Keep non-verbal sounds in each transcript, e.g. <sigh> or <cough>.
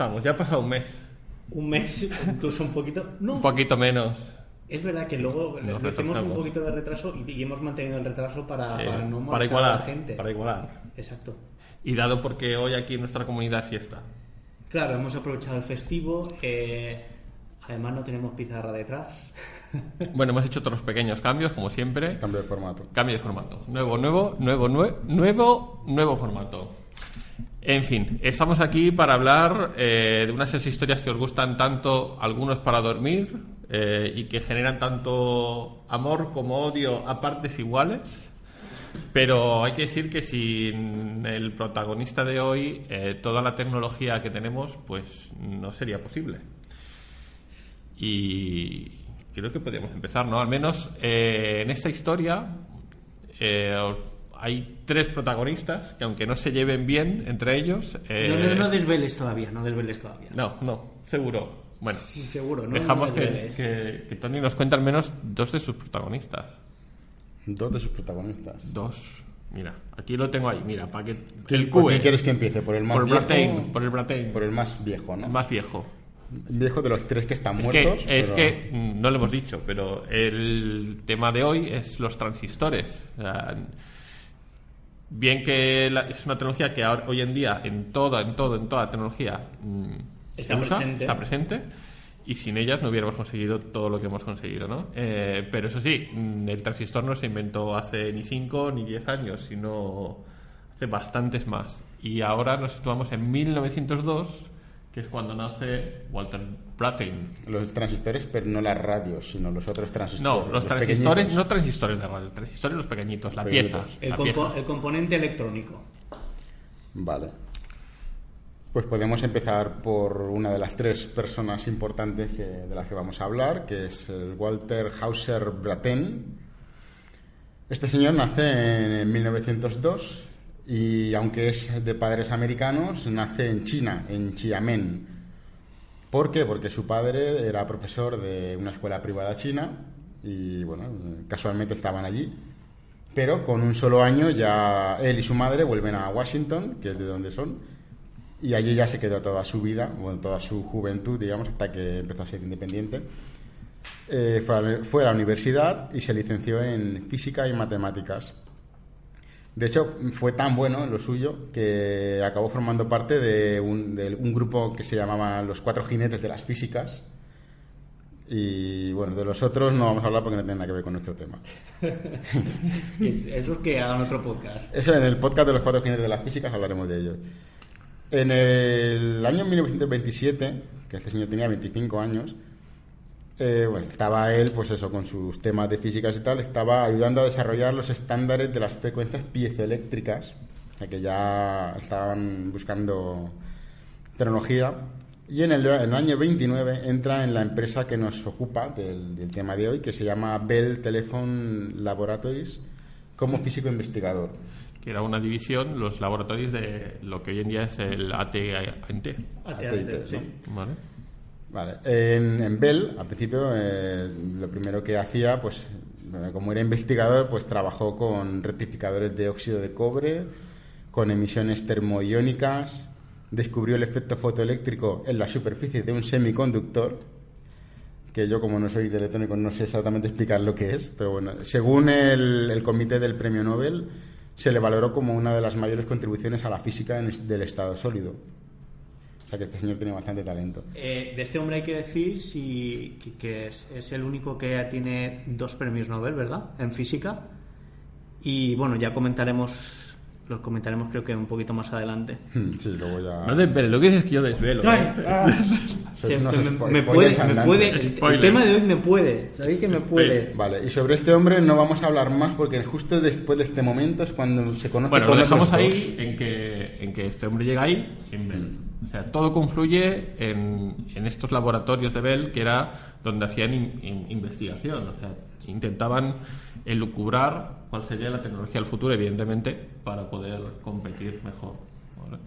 estamos, ya ha pasado un mes. Un mes, incluso un poquito. No, Un poquito menos. es verdad que luego le Nos le hacemos un poquito de retraso y, y hemos mantenido el retraso para, eh, para no para molestar a igualar. la gente. Para igualar. Exacto. Y dado porque hoy aquí en nuestra comunidad es fiesta. Claro, hemos aprovechado el festivo. eh, además, no tenemos pizarra detrás. <laughs> Bueno, hemos hecho otros pequeños cambios, como siempre. Cambio de formato. Cambio de formato. Nuevo, nuevo, nuevo, nue- nuevo, nuevo formato. En fin, estamos aquí para hablar eh, de unas historias que os gustan tanto, algunos para dormir, eh, y que generan tanto amor como odio a partes iguales. Pero hay que decir que sin el protagonista de hoy, eh, toda la tecnología que tenemos, pues no sería posible. Y creo que podríamos empezar, ¿no? Al menos en esta historia hay tres protagonistas que aunque no se lleven bien entre ellos... eh, No, no, no desveles todavía, no desveles todavía. no, no, seguro. Bueno, Sí, seguro, ¿no? dejamos No que, desveles. que, que Tony nos cuente al menos dos de sus protagonistas. Dos de sus protagonistas. Dos. Mira, aquí lo tengo ahí, mira, para que... ¿Qué- El ¿Por qué quieres que empiece? ¿Por el más Por el viejo? Bratain, por el Bratain. Por el más viejo, ¿no? El más viejo. Viejo de los tres que están Es muertos. que, es pero- que mm, no lo hemos dicho, pero el tema de hoy es los transistores. O sea, bien que la- es una tecnología que ahora- hoy en día en toda, en todo, en toda tecnología mm, Está usa, presente. está presente. Y sin ellas no hubiéramos conseguido todo lo que hemos conseguido, ¿no? Eh, pero eso sí, mm, el transistor no se inventó hace ni 5 ni 10 años, sino hace bastantes más. Y ahora nos situamos en 1902, que es cuando nace Walter Brattain. Los transistores, pero no las radios, sino los otros transistores. No, los transistores, pequeñitos. no transistores de radio, transistores los pequeñitos, la Pequeñitos. pieza. El, la compo- pieza. el componente electrónico. Vale. Pues podemos empezar por una de las tres personas importantes que- de las que vamos a hablar, que es el Walter Hauser Brattain. Este señor nace en 1902 y aunque es de padres americanos, nace en China, en Xiamen. ¿Por qué? Porque su padre era profesor de una escuela privada china y, bueno, casualmente estaban allí. Pero con un solo año ya él y su madre vuelven a Washington, que es de donde son, y allí ya se quedó toda su vida, bueno, toda su juventud, digamos, hasta que empezó a ser independiente. Eh, fue, a, fue a la universidad y se licenció en física y matemáticas. De hecho, fue tan bueno en lo suyo que acabó formando parte de un, de un grupo que se llamaba Los Cuatro Jinetes de las Físicas. Y bueno, de los otros no vamos a hablar porque no tienen nada que ver con nuestro tema. <laughs> Es- Eso es que hagan otro podcast. Eso en el podcast de los cuatro jinetes de las físicas hablaremos de ello. En el año 1927, que este señor tenía 25 años, eh, bueno, estaba él, pues eso, con sus temas de físicas y tal, estaba ayudando a desarrollar los estándares de las frecuencias piezoeléctricas, o sea, que ya estaban buscando tecnología. Y en el, en el año 29 entra en la empresa que nos ocupa del, del tema de hoy, que se llama Bell Telephone Laboratories, como físico investigador. Que era una división, los laboratorios de lo que hoy en día es el AT&T. AT&T, sí. ¿Vale? Vale. En, en Bell, al principio, eh, lo primero que hacía, pues, eh, como era investigador, pues trabajó con rectificadores de óxido de cobre, con emisiones termoiónicas, descubrió el efecto fotoeléctrico en la superficie de un semiconductor, que yo como no soy de no sé exactamente explicar lo que es, pero bueno, según el, el comité del premio Nobel, se le valoró como una de las mayores contribuciones a la física en del estado sólido. O sea que este señor tiene bastante talento. Eh, de este hombre hay que decir si, que, que es, es el único que tiene dos premios Nobel, ¿verdad? En física. Y bueno, ya comentaremos, los comentaremos creo que un poquito más adelante. Hmm, Sí, luego ya... No desveles, lo que dices es que yo desvelo. ¿eh? <laughs> Sois Que unos me, me puede, me puede- el, el tema de hoy me puede, ¿sabéis que me puede? Vale, y sobre este hombre no vamos a hablar más porque justo después de este momento es cuando se conoce Bueno, con lo dejamos ahí en que, en que este hombre llega ahí en Bell. O sea, todo confluye en, en estos laboratorios de Bell que era donde hacían in- in- investigación. O sea, intentaban elucubrar cuál sería la tecnología del futuro, evidentemente, para poder competir mejor. ¿vale?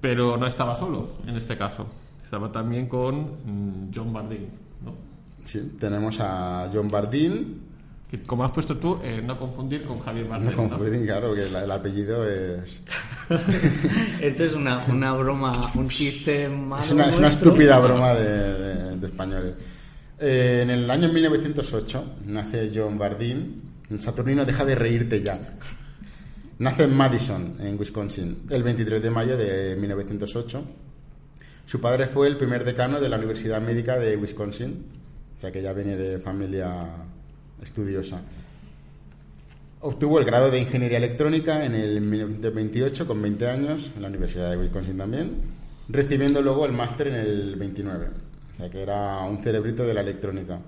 Pero no estaba solo en este caso. Estaba también con mm, John Bardeen. ¿no? Sí, tenemos a John Bardeen, como has puesto tú, eh, no confundir con Javier no Bardem. con ¿no? Bardeen, claro, que la- el apellido es... <laughs> Esto es una, una broma, un chiste malo Es una, es una nuestro. estúpida broma de, de- de españoles. Eh, en el año 1908 nace John Bardeen. Saturnino, deja de reírte ya. Nace en Madison, en Wisconsin, el 23 de mayo de 1908. Su padre fue el primer decano de la Universidad Médica de Wisconsin, o sea que ya viene de familia estudiosa. Obtuvo el grado de Ingeniería Electrónica en el 1928 con 20 años, en la Universidad de Wisconsin también, recibiendo luego el máster en el 29, o sea que era un cerebrito de la electrónica.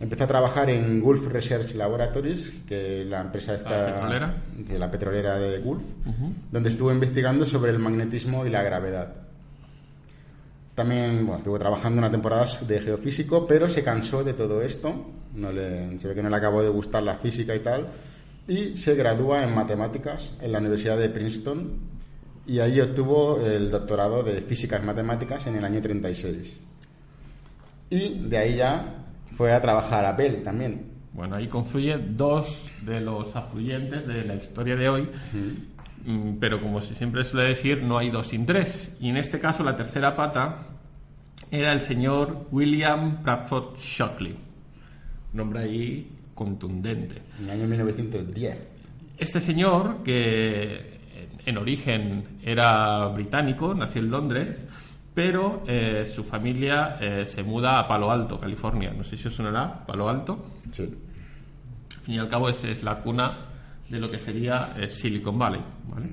Empezó a trabajar en Gulf Research Laboratories, que la empresa está ¿La petrolera? de la petrolera de Gulf, donde estuvo investigando sobre el magnetismo y la gravedad. También bueno, estuvo trabajando una temporada de geofísico, pero se cansó de todo esto. No le, se ve que no le acabó de gustar la física y tal. Y se gradúa en matemáticas en la Universidad de Princeton. Y ahí obtuvo el doctorado de físicas matemáticas en el año 36. Y de ahí ya fue a trabajar a Bell también. Bueno, ahí confluye dos de los afluyentes de la historia de hoy, Mm, pero como siempre suele decir, no hay dos sin tres. Y en este caso, la tercera pata era el señor William Bradford Shockley. Nombre ahí contundente. En el año 1910. Este señor, que en origen era británico, nació en Londres, pero eh, su familia eh, se muda a Palo Alto, California. No sé si os sonará, Palo Alto. Sí. Al fin y al cabo es, es la cuna de lo que sería eh, Silicon Valley. ¿vale?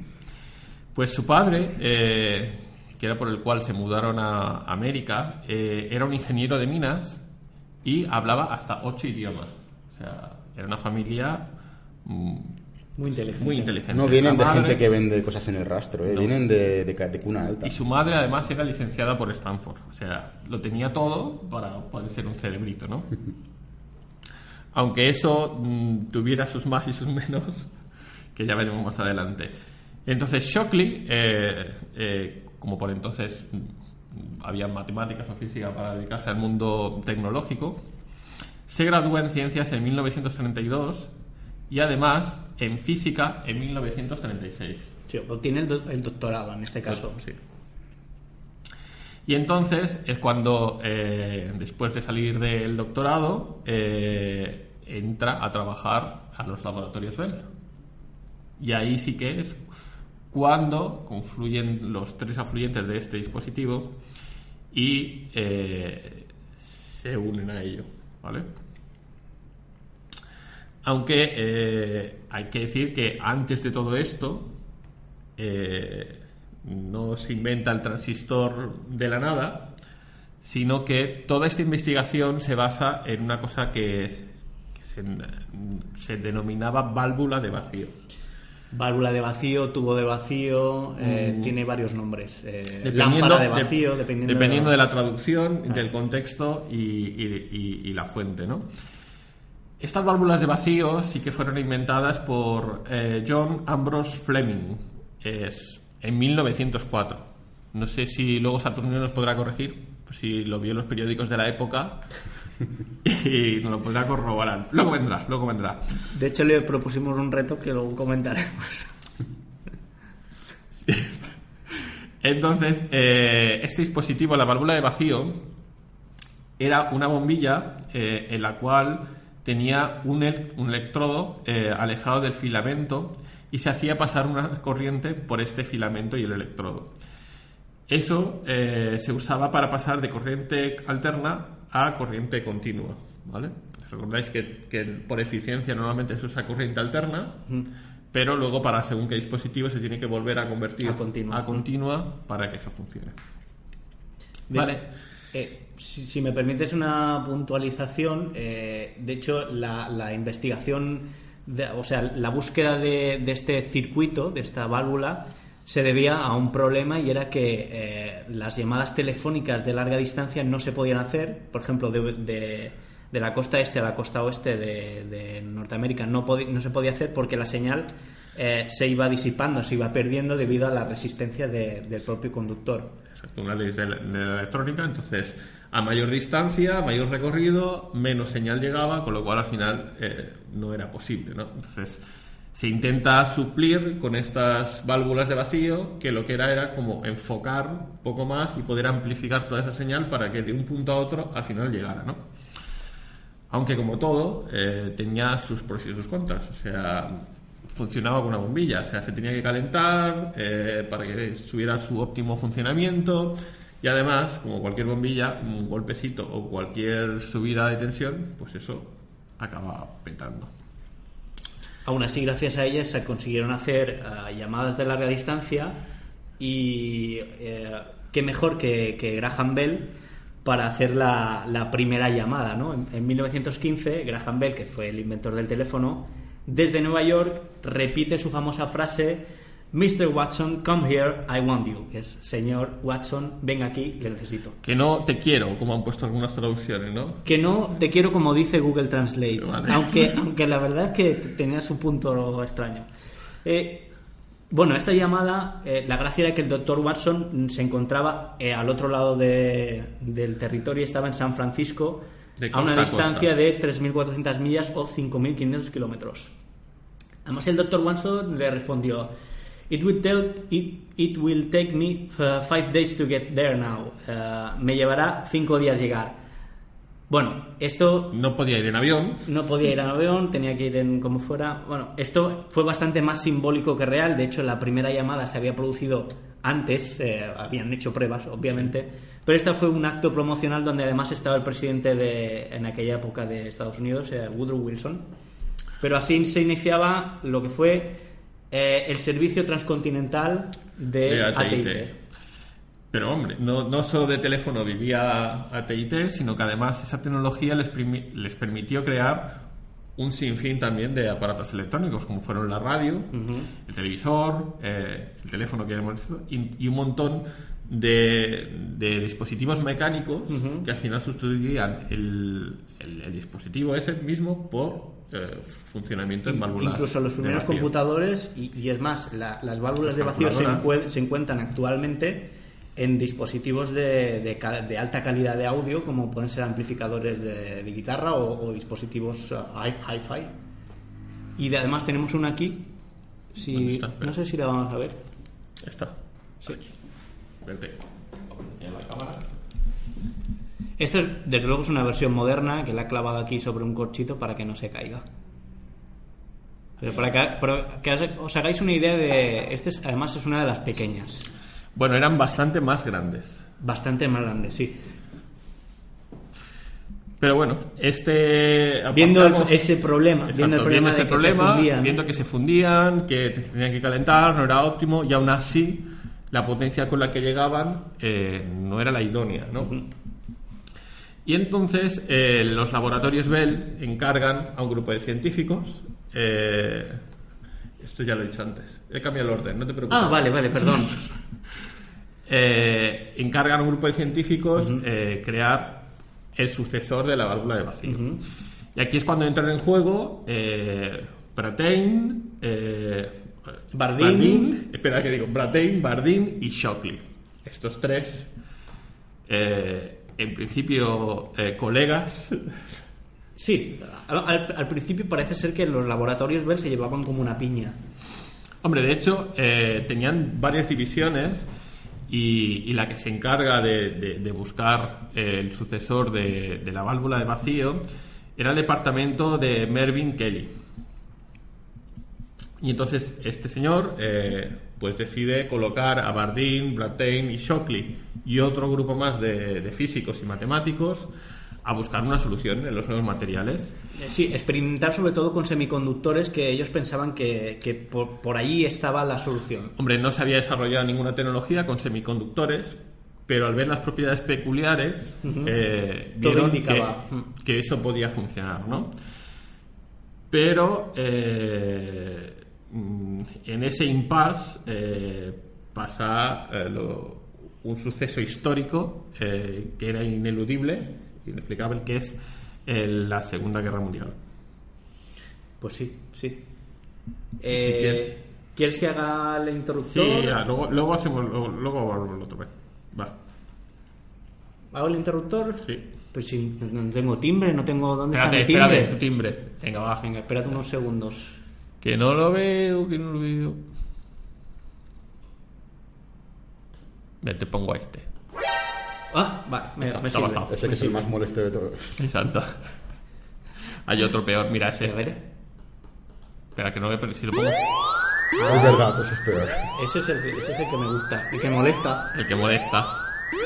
Pues su padre, que era por el cual se mudaron a América, era un ingeniero de minas y hablaba hasta ocho idiomas. O sea, era una familia mm, Muy inteligente. muy inteligente. No vienen La de madre- gente que vende cosas en el rastro, ¿eh? No. vienen de, de, ca- de cuna alta. Y su madre además era licenciada por Stanford. O sea, lo tenía todo para poder ser un cerebrito, ¿no? <laughs> Aunque eso mm, tuviera sus más y sus menos, <laughs> que ya veremos más adelante. Entonces Shockley, eh, eh, como por entonces había matemáticas o física para dedicarse al mundo tecnológico, se gradúa en ciencias en 1932 y además en física en 1936. Sí, obtiene el, do- el doctorado en este caso. Sí. Y entonces es cuando, eh, después de salir del doctorado, eh, entra a trabajar a los laboratorios Bell. Y ahí sí que es cuando confluyen los tres afluentes de este dispositivo y eh, se unen a ello. ¿Vale? Aunque eh, hay que decir que antes de todo esto, eh, no se inventa el transistor de la nada, sino que toda esta investigación se basa en una cosa que, se denominaba válvula de vacío. Válvula de vacío, tubo de vacío, eh, tiene varios nombres. Eh, Mm. lámpara de de- vacío, dependiendo, dependiendo de, de la traducción, Ah. del contexto y, y- y- y la fuente, ¿no? Estas válvulas de vacío sí que fueron inventadas por eh, John Ambrose Fleming es, en 1904. No sé si luego Saturnino nos podrá corregir, pues si lo vio en los periódicos de la época y nos lo podrá corroborar. Luego vendrá, luego vendrá. De hecho, le propusimos un reto que luego comentaremos. Entonces, eh, este dispositivo, la válvula de vacío, era una bombilla eh, en la cual tenía un, el- un electrodo eh, alejado del filamento y se hacía pasar una corriente por este filamento y el electrodo. Eso eh, se usaba para pasar de corriente alterna a corriente continua. ¿vale? Recordáis que, que por eficiencia normalmente se usa corriente alterna, pero luego para según qué dispositivo se tiene que volver a convertir A continua. a continua para que eso funcione. Vale. eh, si, si me permites una puntualización, eh, de hecho, la, la investigación, de- o sea, la búsqueda de, de este circuito, de esta válvula, se debía a un problema y era que eh, las llamadas telefónicas de larga distancia no se podían hacer, por ejemplo, de, de- de la costa este a la costa oeste de, de Norteamérica no, no se podía hacer porque la señal eh, se iba disipando, se iba perdiendo debido a la resistencia de- del propio conductor. Exacto, una ley de la, de la electrónica, entonces a mayor distancia, mayor recorrido, menos señal llegaba, con lo cual al final eh, no era posible. ¿no? Entonces se intenta suplir con estas válvulas de vacío, que lo que era era como enfocar un poco más y poder amplificar toda esa señal para que de un punto a otro al final llegara. ¿no? Aunque como todo, eh, tenía sus pros y sus contras. O sea, funcionaba con una bombilla. O sea, se tenía que calentar eh, para que tuviera su óptimo funcionamiento. Y además, como cualquier bombilla, un golpecito o cualquier subida de tensión, pues eso acaba petando. Aún así, gracias a ellas se consiguieron hacer eh, llamadas de larga distancia y eh, qué mejor que, Graham Bell para hacer la, primera llamada. ¿no? En 1915, Graham Bell, que fue el inventor del teléfono, desde Nueva York repite su famosa frase Mr. Watson, come here, I want you. Que es, señor Watson, ven aquí, le necesito. Que no te quiero, como han puesto algunas traducciones, ¿no? Que no te quiero como dice Google Translate, Vale. aunque, <laughs> aunque la verdad es que tenía su punto extraño. Eh, bueno, esta llamada, eh, la gracia era que el doctor Watson se encontraba eh, al otro lado de- del territorio, estaba en San Francisco, a una a distancia costa. de 3.400 millas o 5.500 kilómetros. Además, el doctor Watson le respondió: It will, tell- it, it will take me uh, five days to get there now. Uh, me llevará cinco días llegar. Bueno, esto No podía ir en avión. no podía ir en avión, tenía que ir en como fuera. Bueno, esto fue bastante más simbólico que real. De hecho, la primera llamada se había producido antes, eh, habían hecho pruebas, obviamente. Pero esta fue un acto promocional donde además estaba el presidente de, en aquella época de Estados Unidos, eh, Woodrow Wilson. Pero así se iniciaba lo que fue eh, el servicio transcontinental de, De AT&T. Pero hombre, no, no solo de teléfono vivía AT&T, sino que además esa tecnología les, les permitió crear un sinfín también de aparatos electrónicos, como fueron la radio, el televisor, eh, el teléfono que hemos visto, y, y un montón de, de dispositivos mecánicos que al final sustituían el, el- el dispositivo ese mismo por eh, funcionamiento en válvulas. Incluso los de primeros vacío. computadores, y, y es más, la- las válvulas Las de vacío se, calculadoras. encue- se encuentran actualmente en dispositivos de, de alta calidad de audio, como pueden ser amplificadores de, de guitarra o, o dispositivos uh, hi- hi-fi. Y de- además tenemos una aquí. ¿Dónde Si, está? No sé si la vamos a ver. Está. Sí. Verte. En la cámara. Esto, es, desde luego, es una versión moderna que la he clavado aquí sobre un corchito para que no se caiga. Pero para que, para que os- hagáis una idea de... Este es- además es una de las pequeñas. Bueno, eran bastante más grandes. Bastante más grande, sí. Pero bueno, este. Viendo el- ese problema, Exacto, viendo el problema ese de que se fundían. viendo que se fundían, que te- tenían que calentar, no era óptimo, y aún así la potencia con la que llegaban eh, no era la idónea, ¿no? Y entonces eh, los laboratorios Bell encargan a un grupo de científicos. eh, esto ya lo he dicho antes. He cambiado el orden, no te preocupes. Ah, vale, vale, perdón. <laughs> eh, encargan a un grupo de científicos crear el sucesor de la válvula de vacío. Y aquí es cuando entran en juego Brattain, eh, Bardeen. espera que digo, Brattain, Bardeen y Shockley. Estos tres, eh, en principio, eh, colegas. Sí, al, principio parece ser que los laboratorios Bell se llevaban como una piña. Hombre, de hecho, eh, tenían varias divisiones y, y la que se encarga de, de- de buscar el sucesor de, de la válvula de vacío era el departamento de Mervyn Kelly. Y entonces este señor eh, pues decide colocar a Bardeen, Brattain y Shockley y otro grupo más de, de físicos y matemáticos a buscar una solución en los nuevos materiales. Eh, Sí, experimentar sobre todo con semiconductores que ellos pensaban que, que por, por ahí estaba la solución. Hombre, no se había desarrollado ninguna tecnología con semiconductores, pero al ver las propiedades peculiares, eh, Todo vieron indicaba. que, que eso podía funcionar, ¿no? Pero eh, en ese impasse eh, pasa eh, lo- un suceso histórico eh, que era ineludible, inexplicable, que es la Segunda Guerra Mundial. Pues sí, sí. Quieres. ¿Quieres que haga el Sí, interruptor? ya, luego, luego hacemos, luego, lo otro. Va. Va. ¿Hago el interruptor? Sí. Pues sí, no no tengo timbre, no tengo... ¿Dónde Espérate, está mi timbre? espérate, tu timbre. Venga, va. Venga, espérate unos segundos. Que no lo veo, que no lo veo. Ve, te pongo a este. Ah, vale, me, Está- me sirve. Ese que es el más molesto de todos. <laughs> Exacto. Hay otro peor, mira, ese. A ver, Espera, que no veo, pero si lo pongo. Es verdad, ese es peor. ese es, el, ese es el que me gusta, el que molesta. El que molesta.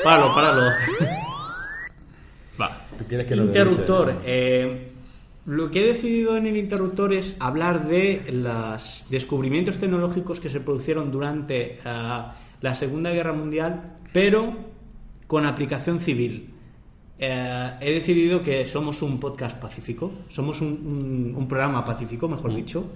Páralo, páralo. Va. ¿Tú quieres que lo Interruptor. eh, lo que he decidido en el interruptor es hablar de los descubrimientos tecnológicos que se produjeron durante ah, la Segunda Guerra Mundial, pero con aplicación civil. Eh, he decidido que somos un podcast pacífico, somos un, un- un programa pacífico, mejor dicho,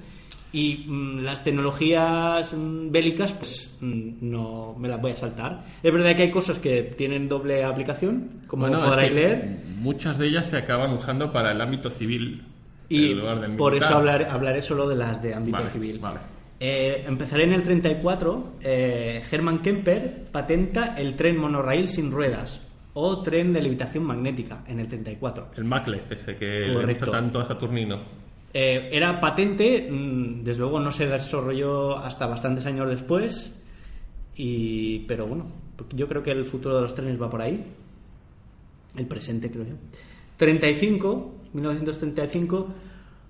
y mm, las tecnologías mm, bélicas, pues mm, no me las voy a saltar. Es verdad que hay cosas que tienen doble aplicación, como Bueno, que leer. Muchas de ellas se acaban usando para el ámbito civil. Y en lugar del por eso hablaré, hablaré solo de las de ámbito Vale, civil. vale. Eh, empezaré en el 34. Eh, Hermann Kemper patenta el tren monorail sin ruedas o tren de levitación magnética en el 34. El Macle, ese que le gusta tanto a Saturnino. Eh, era patente, mm, desde luego no se desarrolló hasta bastantes años después, y, pero bueno, yo creo que el futuro de los trenes va por ahí, el presente creo yo. 35, 1935,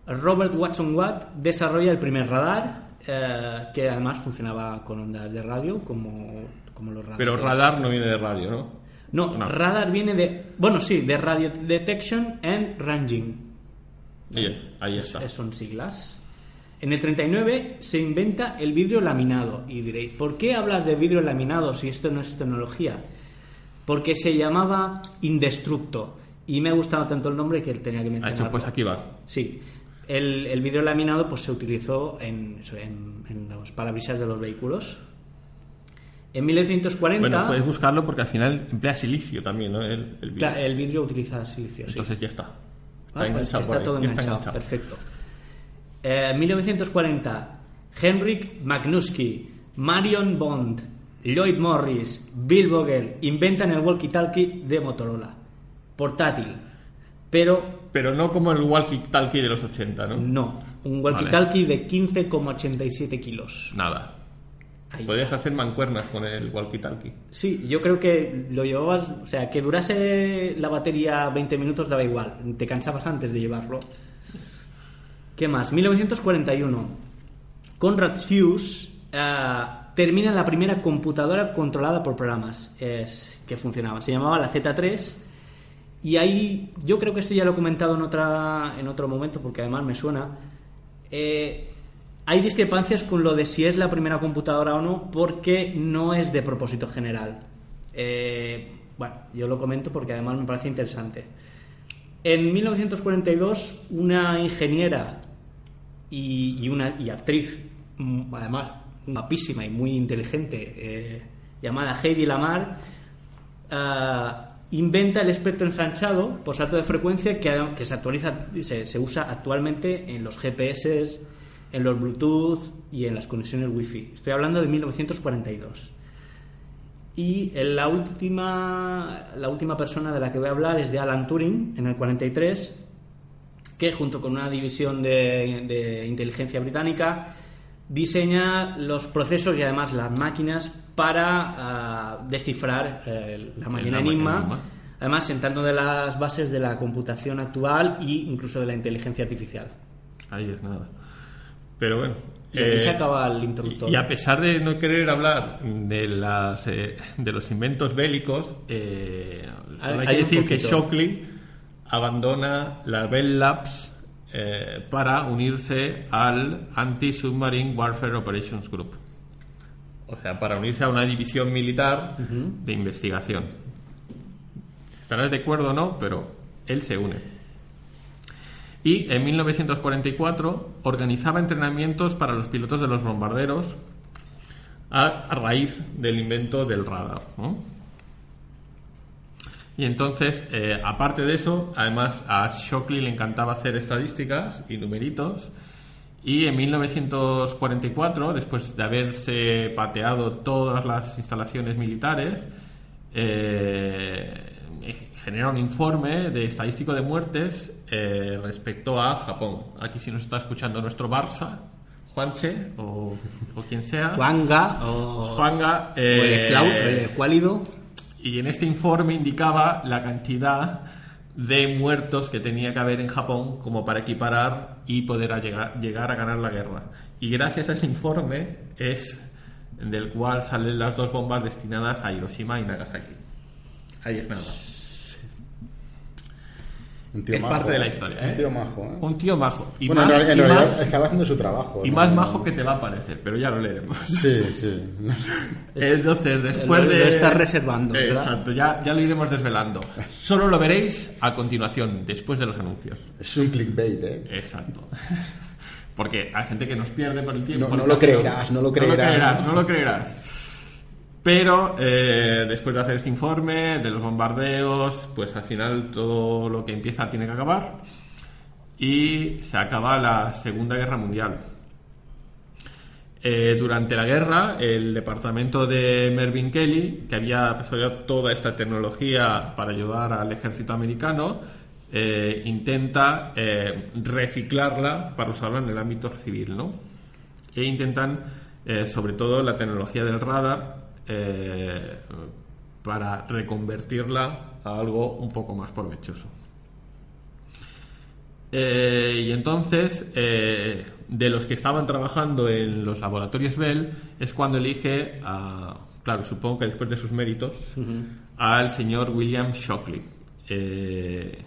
Robert Watson Watt desarrolla el primer radar, eh, que además funcionaba con ondas de radio, como, como los radares. Pero radar no viene de radio, ¿no? No, No. radar viene de, bueno, sí, de Radio Detection and Ranging. Oye, ahí está. Eh, Son siglas. En el 39 se inventa el vidrio laminado. Y diréis, ¿por qué hablas de vidrio laminado si esto no es tecnología? Porque se llamaba Indestructo. Y me ha gustado tanto el nombre que tenía que mencionarlo. hecho, pues aquí va. Sí. El, el vidrio laminado pues se utilizó en, en- en los parabrisas de los vehículos. En 1940... Bueno, puedes buscarlo porque al final emplea silicio también, ¿no? El, el vidrio. El vidrio utiliza silicio, sí. Entonces ya está. Está Ah, pues enganchado está todo enganchado, enganchado. perfecto. Eh, 1940, Henrik Magnuski, Marion Bond, Lloyd Morris, Bill Vogel inventan el walkie-talkie de Motorola. Portátil. Pero Pero no como el walkie-talkie de los 80, ¿no? no, un walkie-talkie de 15,87 kilos. Nada. Ahí Podías está. hacer mancuernas con el walkie-talkie. Sí, yo creo que lo llevabas, o sea, que durase la batería 20 minutos daba igual, te cansabas antes de llevarlo. ¿Qué más? 1941. Conrad Hughes eh, termina la primera computadora controlada por programas es, que funcionaban. Se llamaba la Z3 y ahí, yo creo que esto ya lo he comentado en, otra, en otro momento porque además me suena. Eh, hay discrepancias con lo de si es la primera computadora o no porque no es de propósito general. Eh, bueno, yo lo comento porque además me parece interesante. En 1942, una ingeniera y, una y actriz, mm, además guapísima y muy inteligente, eh, llamada Heidi Lamar, ah, inventa el espectro ensanchado por salto de frecuencia que, que se actualiza, se, se usa actualmente en los GPS, en los Bluetooth y en las conexiones Wi-Fi. Estoy hablando de 1942. Y en la última, la última persona de la que voy a hablar es de Alan Turing, en el 43, que junto con una división de, de inteligencia británica diseña los procesos y además las máquinas para ah, descifrar eh, la máquina Enigma. además sentando de las bases de la computación actual e incluso de la inteligencia artificial. Ahí es nada. Pero bueno. Y aquí eh, se acaba el introductor. Y a pesar de no querer hablar de las eh, de los inventos bélicos, eh, hay, Hay- que decir que. Shockley abandona la Bell Labs eh, para unirse al Anti-Submarine Warfare Operations Group. O sea, para unirse a una división militar de investigación. Estarás de acuerdo o no, pero él se une. Y en 1944 organizaba entrenamientos para los pilotos de los bombarderos a, raíz del invento del radar. Y entonces, eh, aparte de eso, además a Shockley le encantaba hacer estadísticas y numeritos. Y en 1944, después de haberse pateado todas las instalaciones militares, eh, genera un informe de estadístico de muertes eh, respecto a Japón. Aquí si nos está escuchando nuestro Barça, Juanche o, o quien sea. Juanga o, Juanga, o eh, Clau- el Escuálido. y en este informe indicaba la cantidad de muertos que tenía que haber en Japón como para equiparar y poder a llegar, llegar a ganar la guerra. Y gracias a ese informe es del cual salen las dos bombas destinadas a Hiroshima y Nagasaki. Ahí es nada. Un tío Es majo, parte de la ¿eh? historia, Un ¿eh? tío majo, ¿eh? Un tío majo. Y bueno, más, en, en y realidad más- estaba haciendo su trabajo. y ¿no? más majo que te va a parecer, pero ya lo leeremos. Sí, sí. <laughs> Entonces, después Lo- de. lo estás reservando, ¿verdad? Exacto, ya, ya lo iremos desvelando. Solo lo veréis a continuación, después de los anuncios. Es un clickbait, ¿eh? Exacto. Porque hay gente que nos pierde por el tiempo. No- no lo creerás, no lo No lo creerás. creerás, no lo creerás. Pero eh, después de hacer este informe, de los bombardeos, pues al final todo lo que empieza tiene que acabar. Y se acaba la Segunda Guerra Mundial. Eh, durante la guerra, el departamento de Mervyn Kelly, que había desarrollado toda esta tecnología para ayudar al ejército americano, eh, intenta reciclarla para usarla en el ámbito civil, ¿no? E intentan, sobre todo, la tecnología del radar eh, para reconvertirla a algo un poco más provechoso. Eh, y entonces, eh, de los que estaban trabajando en los laboratorios Bell, es cuando elige, a, claro, supongo que después de sus méritos, al señor William Shockley. Eh,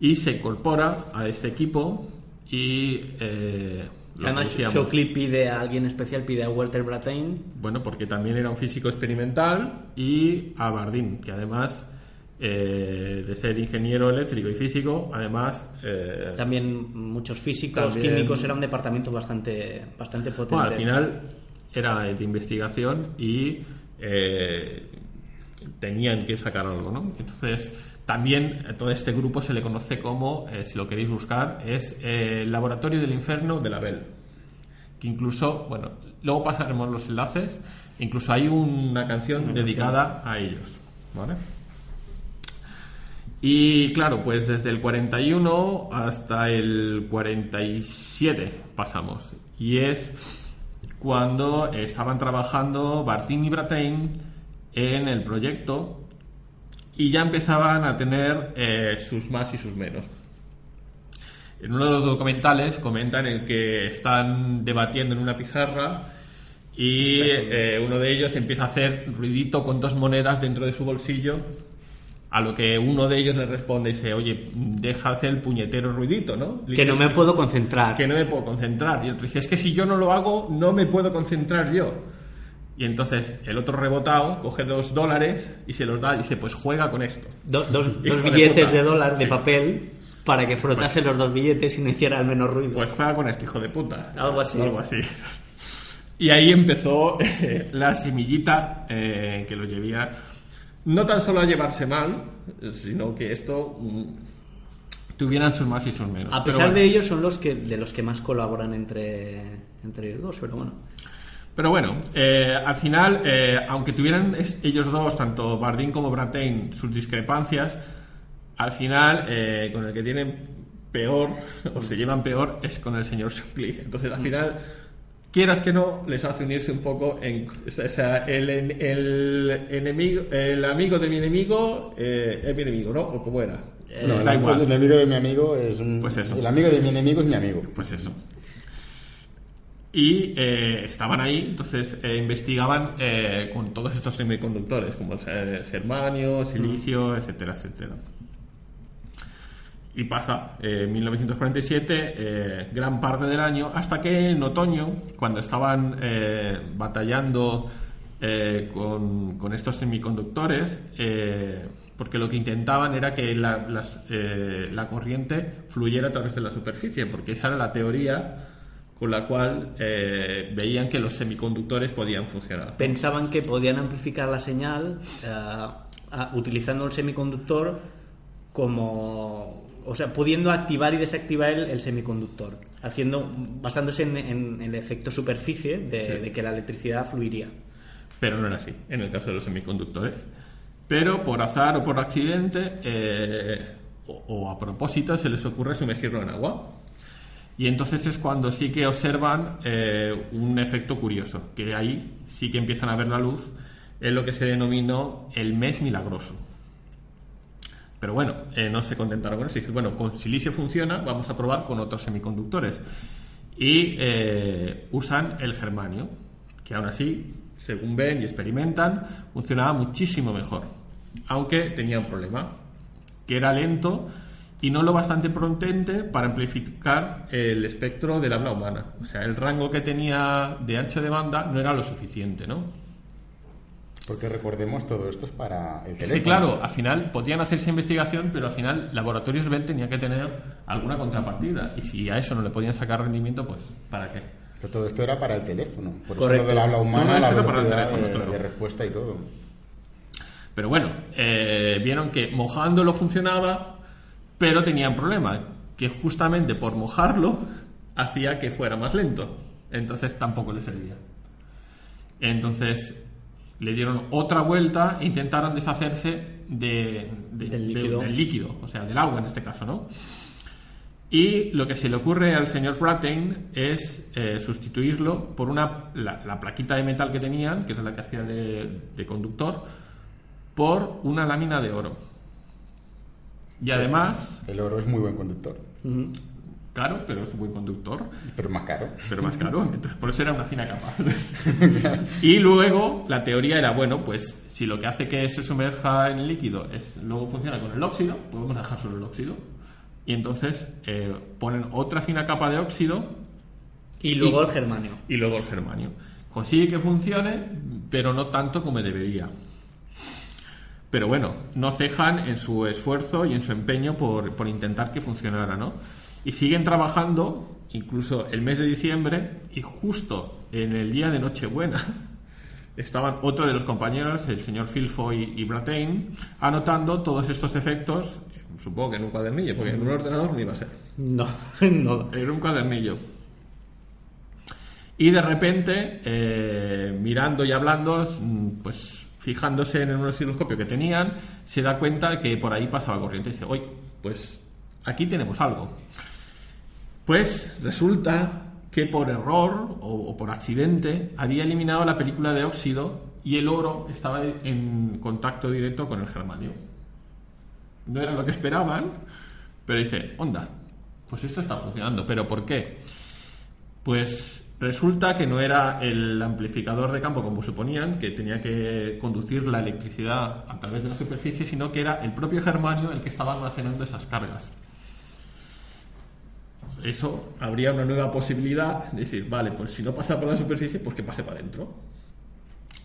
y se incorpora a este equipo y lo Además. Shockley pide a alguien especial, pide a Walter Brattain. Bueno, porque también era un físico experimental y a Bardeen, que además eh, de ser ingeniero eléctrico y físico, además eh, También muchos físicos, También- químicos, era un departamento bastante, bastante potente. Bueno, al final era de investigación y eh, tenían que sacar algo, ¿no? Entonces, también a todo este grupo se le conoce como, eh, si lo queréis buscar, es eh, el Laboratorio del Inferno de la Bell. Que incluso, bueno, luego pasaremos los enlaces, incluso hay una canción dedicada a ellos, ¿vale? Y claro, pues desde el 41 hasta el 47 pasamos. Y es cuando estaban trabajando Bartin y Brattain en el proyecto y ya empezaban a tener eh, sus más y sus menos. En uno de los documentales comentan el que están debatiendo en una pizarra y eh, uno de ellos empieza a hacer ruidito con dos monedas dentro de su bolsillo a lo que uno de ellos le responde y dice, oye, deja hacer el puñetero ruidito, ¿no? Le que no me puedo concentrar. que no me puedo concentrar. Y otro dice, es que si yo no lo hago, no me puedo concentrar yo. Y entonces el otro rebotado coge dos dólares y se los da y dice, pues juega con esto. Do- dos <laughs> dos de billetes puta. de dólar de Sí. papel para que frotase los dos billetes y no hiciera el menos ruido. Pues juega con esto, hijo de puta. Algo así. Algo así. Y ahí empezó eh, la semillita eh, que lo llevía no tan solo a llevarse mal, sino que esto mm, tuvieran sus más y sus menos. a pesar bueno. de ellos, son los que de los que más colaboran entre, entre ellos dos, pero bueno. Pero bueno, eh, al final, eh, aunque tuvieran es- ellos dos, tanto Bardeen como Brattain, sus discrepancias, al final, eh, con el que tienen peor, <laughs> o se llevan peor, es con el señor Shockley. Entonces, al final, quieras que no, les hace unirse un poco en... O sea, el, el enemigo, el amigo de mi enemigo eh, es mi enemigo, ¿no? ¿O cómo era? Eh, No, el, igual. el enemigo de mi amigo es un- Pues eso. El amigo de mi enemigo es mi amigo. Pues eso. Y eh, estaban ahí, entonces eh, investigaban eh, con todos estos semiconductores, como el germanio, silicio, etcétera, etcétera. Y pasa eh, 1947, eh, gran parte del año, hasta que en otoño, cuando estaban batallando con, con estos semiconductores, porque lo que intentaban era que la, las, la corriente fluyera a través de la superficie, porque esa era la teoría con la cual eh, veían que los semiconductores podían funcionar. Pensaban que podían amplificar la señal eh, utilizando el semiconductor como. O sea, pudiendo activar y desactivar el, el semiconductor, haciendo, basándose en, en- en el efecto superficie de, Sí. de que la electricidad fluiría. pero no era así en el caso de los semiconductores. Pero por azar o por accidente eh, o, o a propósito se les ocurre sumergirlo en agua. Y entonces es cuando sí que observan eh, un efecto curioso, que ahí sí que empiezan a ver la luz en lo que se denominó el mes milagroso. Pero bueno, eh, no se contentaron con eso. Dicen, bueno, con silicio funciona, vamos a probar con otros semiconductores. Y eh, usan el germanio, que aún así, según ven y experimentan, funcionaba muchísimo mejor. Aunque tenía un problema, que era lento y no lo bastante potente para amplificar el espectro del habla humana. O sea, el rango que tenía de ancho de banda no era lo suficiente, ¿no? Porque recordemos, todo esto es para el Es teléfono. que claro, al final podían hacer esa investigación, pero al final Laboratorios Bell tenía que tener alguna contrapartida. Y si a eso no le podían sacar rendimiento, pues ¿para qué? Todo esto era para el teléfono. Por Correcto. eso lo del habla humana, Todo eso la era para el velocidad teléfono, de, claro. de respuesta y todo. Pero bueno, eh, vieron que mojándolo funcionaba, pero tenían problema, que justamente por mojarlo hacía que fuera más lento. Entonces tampoco le servía. Entonces le dieron otra vuelta e intentaron deshacerse de- de- Del de- líquido. del líquido, o sea, del agua en este caso, ¿no? Y lo que se le ocurre al señor Brattain es eh, sustituirlo por una, la, la plaquita de metal que tenían, que era la que hacía de conductor, por una lámina de oro. Y además, El oro es muy buen conductor, caro, pero es un buen conductor, pero más caro. pero más caro, entonces por eso era una fina capa. <laughs> y luego la teoría era, bueno, pues si lo que hace que se sumerja en el líquido es luego funciona con el óxido, pues vamos a dejar solo el óxido. Y entonces eh, ponen otra fina capa de óxido Y luego Y- el germanio. y luego el germanio. Consigue que funcione, pero no tanto como debería. Pero bueno, no cejan en su esfuerzo y en su empeño por, por intentar que funcionara, ¿no? Y siguen trabajando, incluso el mes de diciembre, y justo en el día de Nochebuena, <laughs> estaban otro de los compañeros, el señor Filfoy y Brattain, anotando todos estos efectos, supongo que en un cuadernillo, porque en un ordenador no iba a ser. No, <laughs> no. Era un cuadernillo. Y de repente, eh, mirando y hablando, pues fijándose en un osciloscopio que tenían, se da cuenta de que por ahí pasaba corriente. Y dice, oye, pues aquí tenemos algo. Pues resulta que por error o, o por accidente había eliminado la película de óxido y el oro estaba en contacto directo con el germanio. No era lo que esperaban, pero dice, onda, pues esto está funcionando. ¿Pero por qué? Pues resulta que no era el amplificador de campo como suponían, que tenía que conducir la electricidad a través de la superficie, sino que era el propio germanio el que estaba almacenando esas cargas. Eso habría una nueva posibilidad de decir, vale, pues si no pasa por la superficie, pues que pase para adentro.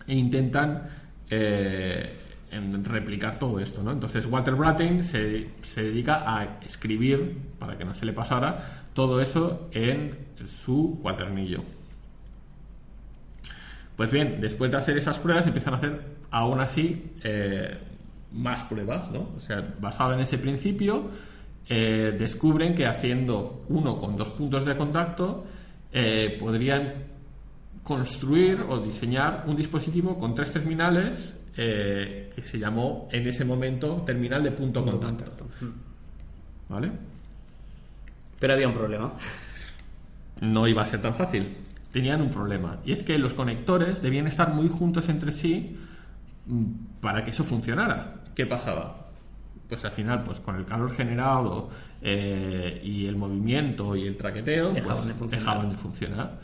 E intentan eh, en replicar todo esto, ¿no? Entonces Walter Brattain se, se dedica a escribir, para que no se le pasara, todo eso en su cuadernillo. Pues bien, después de hacer esas pruebas empiezan a hacer aún así eh, más pruebas, ¿no? O sea, basado en ese principio, eh, descubren que haciendo uno con dos puntos de contacto eh, podrían construir o diseñar un dispositivo con tres terminales eh, que se llamó en ese momento terminal de punto contacto. ¿Vale? Pero había un problema. No iba a ser tan fácil. tenían un problema. Y es que los conectores debían estar muy juntos entre sí mm, para que eso funcionara. ¿Qué pasaba? Pues al final, pues con el calor generado eh, y el movimiento y el traqueteo, Dejaban pues, de funcionar. dejaban de funcionar.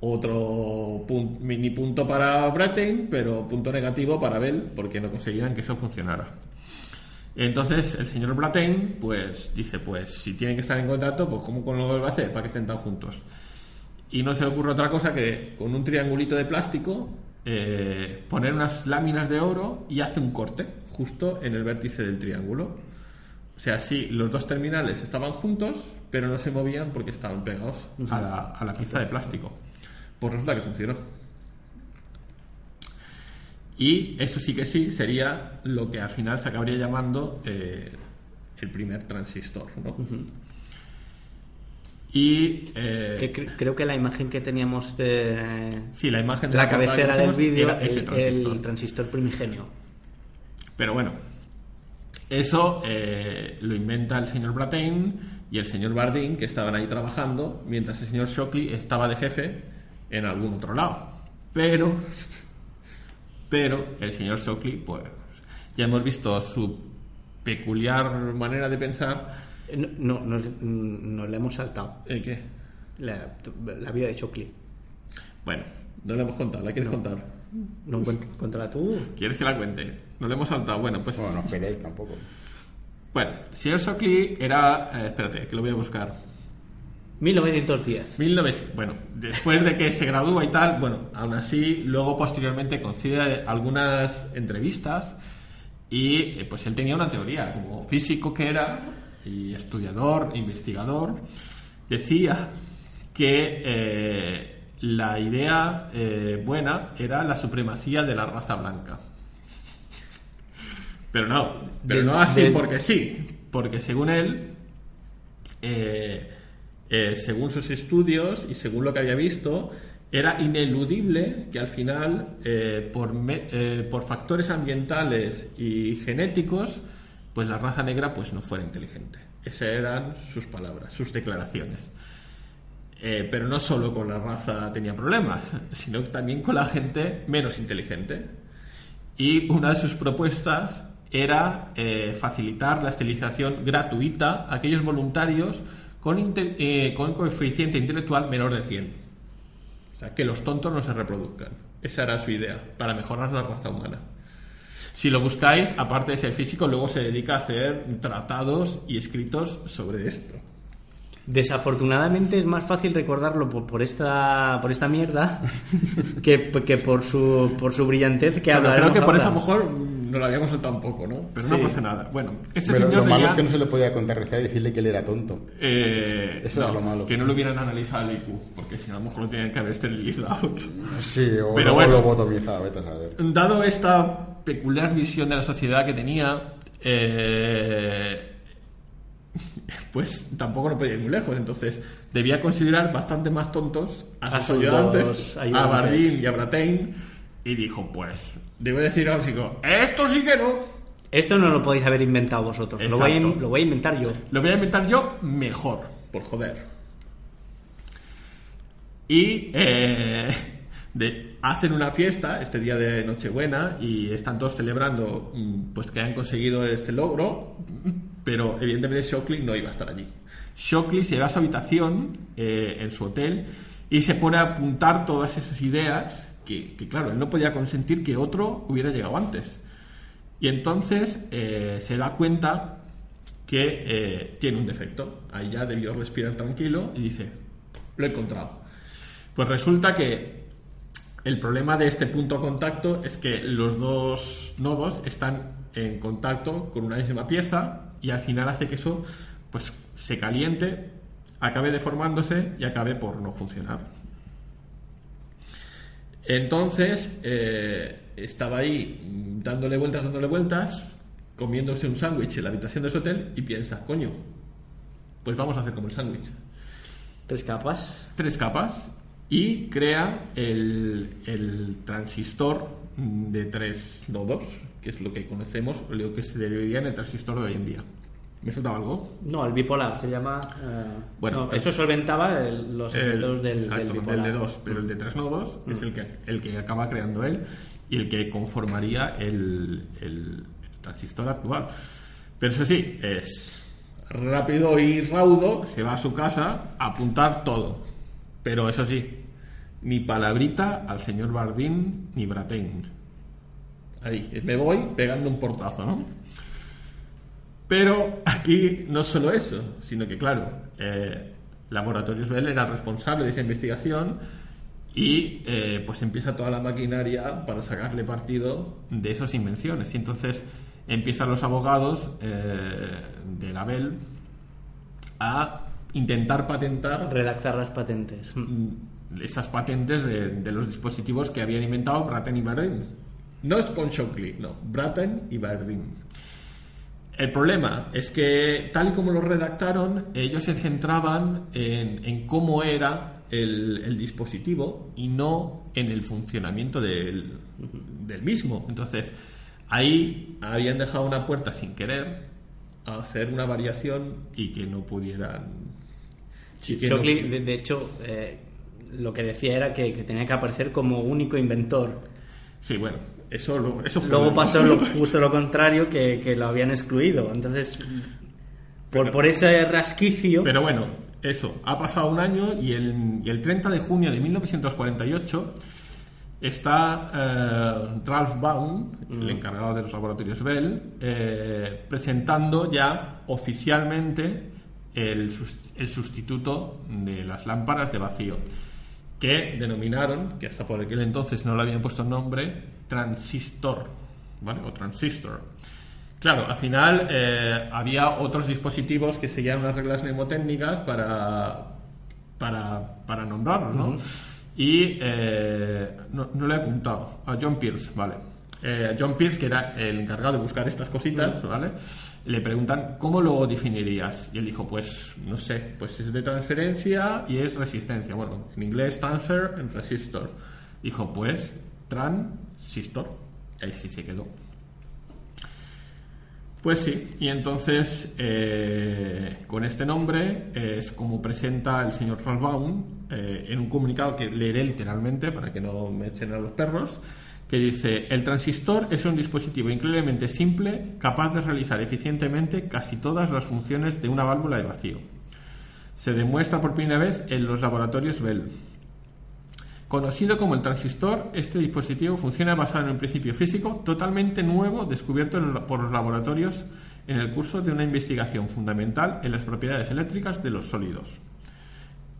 Otro pun- mini punto para Brattain, pero punto negativo para Bell, porque no conseguían que eso funcionara. Entonces el señor Brattain, pues dice, pues si tienen que estar en contacto, pues ¿cómo lo va a hacer para que estén tan juntos? Y no se le ocurre otra cosa que con un triangulito de plástico eh, poner unas láminas de oro y hace un corte justo en el vértice del triángulo. O sea, sí, los dos terminales estaban juntos, pero no se movían porque estaban pegados a, la, a la pieza de plástico. Pues resulta que funcionó. Y eso sí que sí sería lo que al final se acabaría llamando eh, el primer transistor. ¿no? Y eh, Que creo que la imagen que teníamos de sí, la imagen de la cabecera del vídeo, era ese el, transistor. el transistor primigenio. Pero bueno, eso eh, lo inventa el señor Brattain y el señor Bardeen, que estaban ahí trabajando, mientras el señor Shockley estaba de jefe en algún otro lado. Pero, pero el señor Shockley, pues, ya hemos visto su peculiar manera de pensar. No, no, nos, nos la hemos saltado. ¿Eh, ¿Qué? La, la vida de Chocli. Bueno, no le hemos contado, ¿la quieres contar? No cuéntala tú. ¿Quieres que la cuente? No le hemos saltado. Bueno, pues. Bueno, no esperéis tampoco. Bueno, el señor Shockley era. eh, espérate, que lo voy a buscar. 1910. 1900, bueno, después de que se gradúa y tal, bueno, aún así, luego posteriormente concede algunas entrevistas y eh, pues él tenía una teoría, como físico que era, y estudiador, investigador, decía que eh, la idea eh, buena era la supremacía de la raza blanca. Pero no, pero no así porque sí, porque según él, eh, eh, según sus estudios y según lo que había visto, era ineludible que al final, eh, eh, por factores ambientales y genéticos, pues la raza negra pues no fuera inteligente. Esas eran sus palabras, sus declaraciones. Eh, pero no solo con la raza tenía problemas, sino también con la gente menos inteligente. Y una de sus propuestas era facilitar la esterilización gratuita a aquellos voluntarios con, eh, con coeficiente intelectual menor de 100. O sea, que los tontos no se reproduzcan. Esa era su idea, para mejorar la raza humana. Si lo buscáis, aparte de ser físico, luego se dedica a hacer tratados y escritos sobre esto. Desafortunadamente es más fácil recordarlo por, por esta por esta mierda <laughs> que, que por su por su brillantez que Bueno, hablaremos creo que por eso a lo mejor nos lo habíamos saltado un poco, ¿no? Pero no pasa nada. Bueno, este Pero señor lo malo es que no se le podía contrarrestar y decirle que él era tonto. Eh, Eso era no, lo malo. Que no lo hubieran analizado el IQ, porque si no, a lo mejor lo tenían que haber esterilizado. Sí, o Pero luego bueno. lo botomizaba, vete a saber. Dado esta peculiar visión de la sociedad que tenía, eh, <laughs> pues tampoco no podía ir muy lejos. Entonces, debía considerar bastante más tontos a, A sus ayudantes, a. Bardeen y a Brattain, y dijo, pues, debo decir al chico, esto sí que no. Esto no lo podéis haber inventado vosotros. Lo voy, a, Exacto. lo voy a inventar yo. Lo voy a inventar yo mejor, por joder. Y eh, de- hacen una fiesta este día de Nochebuena y están todos celebrando mm, pues que han conseguido este logro, pero evidentemente Shockley no iba a estar allí. Shockley se va a su habitación eh, en su hotel y se pone a apuntar todas esas ideas que, claro, él no podía consentir que otro hubiera llegado antes. Y entonces eh, se da cuenta que eh, tiene un defecto. Ahí ya debió respirar tranquilo y dice, lo he encontrado. Pues resulta que el problema de este punto de contacto es que los dos nodos están en contacto con una misma pieza y al final hace que eso pues se caliente, acabe deformándose y acabe por no funcionar. Entonces eh, estaba ahí dándole vueltas, dándole vueltas, comiéndose un sándwich en la habitación de su hotel y piensa, coño, pues vamos a hacer como el sándwich. Tres capas. Tres capas y crea el, el transistor mm, de tres nodos, que es lo que conocemos, lo que se derivaría en el transistor de hoy en día. ¿Me he soltado algo? No, el bipolar se llama. eh, Bueno, no, eso solventaba el- los El- efectos del, exacto, del bipolar. de dos, pero el de tres nodos es el que, el que acaba creando él y el que conformaría el, el transistor actual. Pero eso sí, es rápido y raudo, se va a su casa a apuntar todo. Pero eso sí, ni palabrita al señor Bardín ni Bratain. Ahí, me voy pegando un portazo, ¿no? Pero aquí no solo eso, sino que, claro, eh, Laboratorios Bell era responsable de esa investigación y eh, pues empieza toda la maquinaria para sacarle partido de esas invenciones. Y entonces empiezan los abogados eh, de la Bell a intentar patentar Redactar las patentes. mm, esas patentes de, de los dispositivos que habían inventado Brattain y Bardeen. No es con Shockley, no, Brattain y Bardeen. El problema es que, tal y como lo redactaron, ellos se centraban en, en cómo era el, el dispositivo y no en el funcionamiento del, del mismo. Entonces, ahí habían dejado una puerta sin querer a hacer una variación y que no pudieran. y que no- Shockley, de, de hecho, eh, lo que decía era que, que tenía que aparecer como único inventor. Sí, bueno, eso, lo- eso fue. Luego pasó lo- <laughs> justo lo contrario, que, que lo habían excluido. Entonces, por, Pero- por ese rasquicio. Pero bueno, eso, ha pasado un año y el, y el 30 de junio de 1948 está eh, Ralph Baum, el encargado de los laboratorios Bell, eh, presentando ya oficialmente el, el sustituto de las lámparas de vacío, que denominaron, que hasta por aquel entonces no le habían puesto nombre, transistor, ¿vale? O transistor. Claro, al final eh, había otros dispositivos que seguían unas reglas mnemotécnicas para, para, para nombrarlos, ¿no? Y eh, no, no le he apuntado a John Pierce, ¿vale? Eh, John Pierce, que era el encargado de buscar estas cositas, ¿vale? Le preguntan, ¿cómo lo definirías? Y él dijo, pues, no sé, pues es de transferencia y es resistencia. Bueno, en inglés transfer and resistor. Dijo, pues, transistor. Ahí sí se quedó. Pues sí, y entonces eh, con este nombre eh, es como presenta el señor Ralbaum eh, en un comunicado que leeré literalmente para que no me echen a los perros, que dice, el transistor es un dispositivo increíblemente simple capaz de realizar eficientemente casi todas las funciones de una válvula de vacío. Se demuestra por primera vez en los laboratorios Bell. Conocido como el transistor, este dispositivo funciona basado en un principio físico totalmente nuevo descubierto por los laboratorios en el curso de una investigación fundamental en las propiedades eléctricas de los sólidos.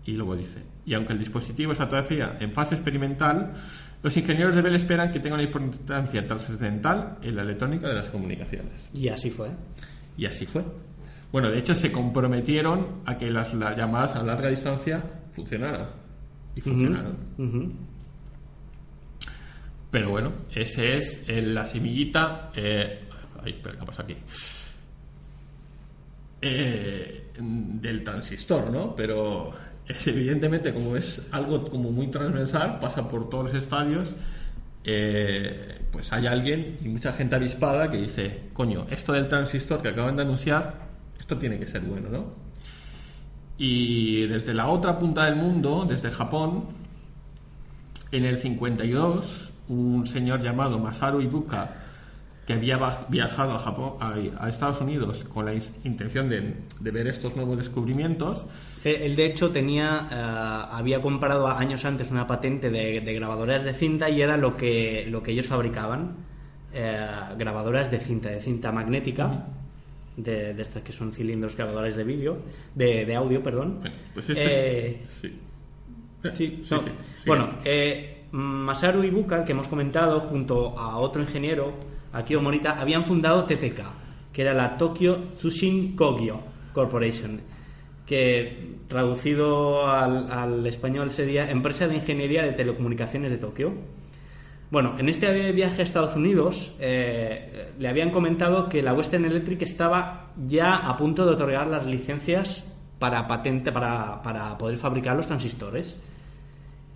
Y luego dice, y aunque el dispositivo está todavía en fase experimental, los ingenieros de Bell esperan que tenga una importancia trascendental en la electrónica de las comunicaciones. Y así fue. Y así fue. Bueno, de hecho se comprometieron a que las, las llamadas a larga distancia funcionaran. Funcionaron. Pero bueno, ese es la semillita. Eh, ay, espera. Eh, del transistor, ¿no? Pero es evidentemente, como es algo como muy transversal, pasa por todos los estadios. eh, pues hay alguien y mucha gente avispada que dice, coño, esto del transistor que acaban de anunciar, esto tiene que ser bueno, ¿no? Y desde la otra punta del mundo, desde Japón, en el 52, un señor llamado Masaru Ibuka, que había viajado a, Japón, a, a Estados Unidos con la intención de, de ver estos nuevos descubrimientos, Eh, Él, de hecho, tenía, eh, había comprado años antes una patente de, de grabadoras de cinta y era lo que, lo que ellos fabricaban. eh, grabadoras de cinta, de cinta magnética, de, de estas que son cilindros grabadores de vídeo, de, de audio, perdón. Bueno, pues esto Eh, es... Sí. Sí, Sí, no. sí, sí. Bueno, eh, Masaru Ibuka, que hemos comentado, junto a otro ingeniero, Akio Morita, habían fundado TTK, que era la Tokyo Tsushin Kogyo Corporation, que traducido al, al español sería Empresa de Ingeniería de Telecomunicaciones de Tokio. Bueno, en este viaje a Estados Unidos eh, le habían comentado que la Western Electric estaba ya a punto de otorgar las licencias para patente para, para poder fabricar los transistores.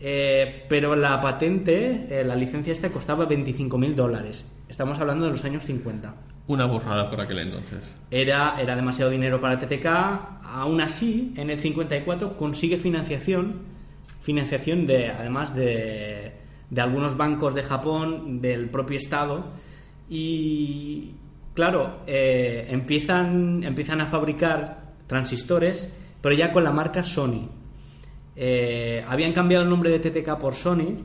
Eh, pero la patente, eh, la licencia esta costaba 25.000 dólares. Estamos hablando de los años 50. Una borrada por aquel entonces. Era, era demasiado dinero para TTK. Aún así, en el 54 consigue financiación, financiación de, además de, de algunos bancos de Japón, del propio Estado. Y claro, eh, empiezan, empiezan a fabricar transistores, pero ya con la marca Sony. Eh, habían cambiado el nombre de TTK por Sony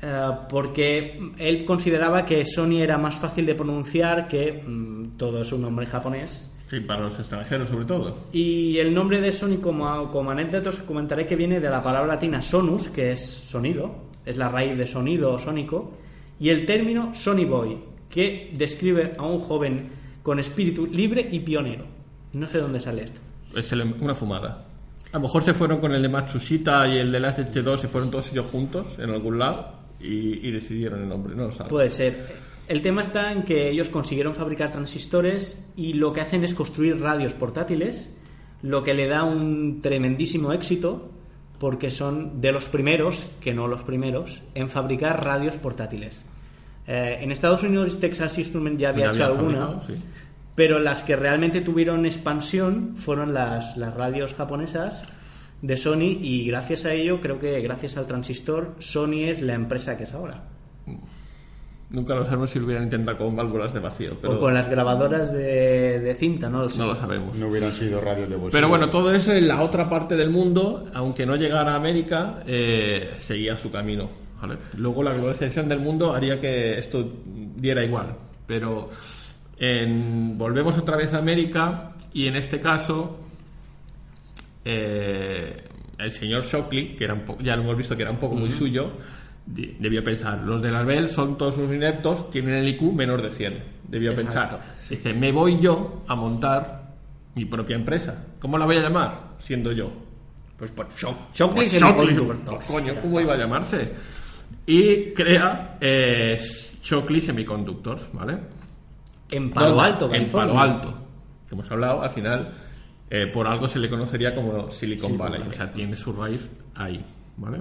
eh, porque él consideraba que Sony era más fácil de pronunciar que mm, todo es un nombre japonés. Sí, para los extranjeros sobre todo. Y el nombre de Sony, como, como anécdota, os comentaré que viene de la palabra latina sonus, que es sonido, es la raíz de sonido o sónico, y el término Sony Boy, que describe a un joven con espíritu libre y pionero. No sé dónde sale esto. Es una fumada. A lo mejor se fueron con el de Matsushita y el de la SH2, se fueron todos ellos juntos en algún lado y, y decidieron el nombre, no lo saben. Puede ser. El tema está en que ellos consiguieron fabricar transistores y lo que hacen es construir radios portátiles, lo que le da un tremendísimo éxito porque son de los primeros, que no los primeros, en fabricar radios portátiles. Eh, en Estados Unidos Texas Instruments ya había Ya hecho había alguna, sí. pero las que realmente tuvieron expansión fueron las, las radios japonesas de Sony y gracias a ello, creo que gracias al transistor, Sony es la empresa que es ahora. Nunca lo sabemos si lo hubieran intentado con válvulas de vacío, pero O con las grabadoras de, de cinta, ¿no? lo no lo sabemos. No hubieran sido radios de bolsillo. Pero bueno, todo eso en la otra parte del mundo, aunque no llegara a América, eh, seguía su camino. ¿vale? Luego la globalización del mundo haría que esto diera igual. Pero en- volvemos otra vez a América y en este caso eh, el señor Shockley, que era un po- ya lo hemos visto que era un poco muy suyo, debió pensar, los de la Bell son todos unos ineptos, tienen el IQ menor de 100. Debió Exacto. pensar. Dice, me voy yo a montar mi propia empresa. ¿Cómo la voy a llamar? Siendo yo. Pues por Shock. Shockley coño, ¿cómo iba a llamarse? Y crea eh, Shockley Semiconductors, ¿vale? En Palo. Alto, En. Palo Alto. Que hemos hablado, al final, eh, por algo se le conocería como Silicon Silicon Valley. Valley. O sea, tiene su raíz ahí, ¿vale?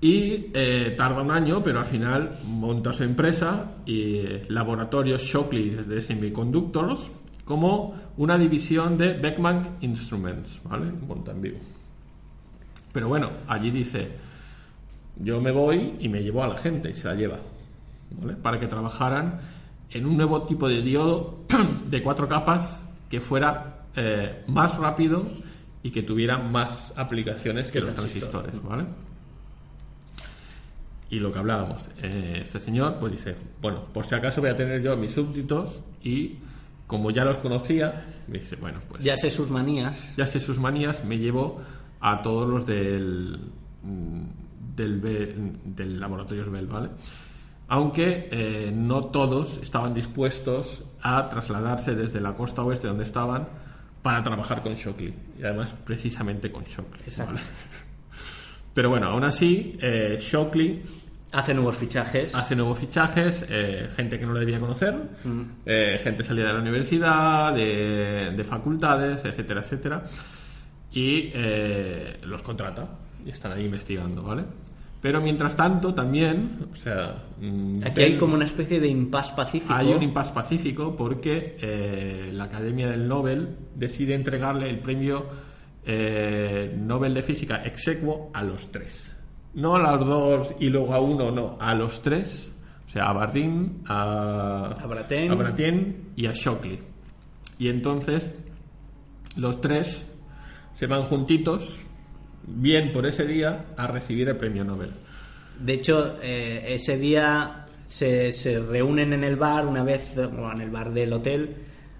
Y eh, tarda un año, pero al final monta su empresa y eh, Laboratorios Shockley de Semiconductors como una división de Beckman Instruments, ¿vale? Monta en vivo. Pero bueno, allí dice, yo me voy y me llevo a la gente y se la lleva, ¿vale? Para que trabajaran en un nuevo tipo de diodo <clears throat> de cuatro capas que fuera eh, más rápido y que tuviera más aplicaciones que los transistores, ¿vale? Y lo que hablábamos, eh, este señor pues dice, bueno, por si acaso voy a tener yo mis súbditos y como ya los conocía, me dice, bueno, pues Ya sé sus manías. ya sé sus manías, me llevo a todos los del mm, del, del laboratorio Bell, ¿vale? Aunque eh, no todos estaban dispuestos a trasladarse desde la costa oeste donde estaban para trabajar con Shockley y además precisamente con Shockley. Exacto. ¿vale? Pero bueno, aún así, eh, Shockley Hace nuevos fichajes. hace nuevos fichajes, eh, gente que no le debía conocer, eh, gente salida de la universidad, de, de facultades, etcétera, etcétera, y eh, los contrata y están ahí investigando, ¿vale? Pero mientras tanto también, o sea, mm, Aquí hay como una especie de impas pacífico. hay un impasse pacífico porque eh, la Academia del Nobel decide entregarle el premio Nobel de Física exequo a los tres. No a los dos y luego a uno, no, a los tres. O sea, a Bardeen, a, A a y a Shockley. Y entonces los tres se van juntitos, bien por ese día, a recibir el premio Nobel. De hecho, eh, ese día se, se reúnen en el bar, una vez, bueno, en el bar del hotel,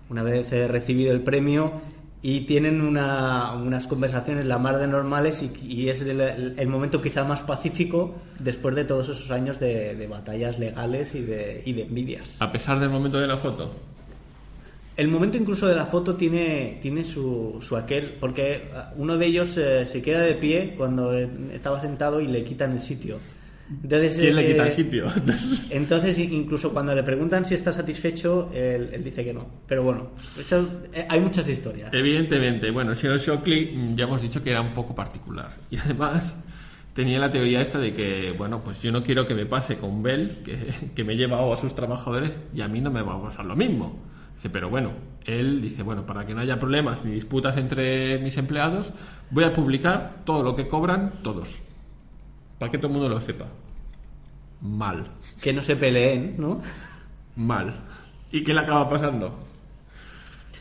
una vez recibido el premio, y tienen una- unas conversaciones la más de normales y, y es el, el momento quizá más pacífico después de todos esos años de, de batallas legales y de, y de envidias. A pesar del momento de la foto. El momento incluso de la foto tiene, tiene su, su aquel, porque uno de ellos eh, se queda de pie cuando eh, estaba sentado y le quitan el sitio. Entonces, ¿Quién le eh, quita el sitio? <laughs> Entonces, incluso cuando le preguntan si está satisfecho, él, él dice que no. Pero bueno, eso, eh, hay muchas historias. Evidentemente, bueno, el señor Shockley mm, ya hemos dicho que era un poco particular. <laughs> Y además tenía la teoría esta de que, bueno, pues yo no quiero que me pase con Bell, que, <laughs> que me lleva a sus trabajadores, y a mí no me va a pasar lo mismo. Dice, pero bueno, él dice, bueno, para que no haya problemas ni disputas entre mis empleados, voy a publicar todo lo que cobran todos. Para que todo el mundo lo sepa. Mal. Que no se peleen, ¿no? Mal. ¿Y qué le acaba pasando?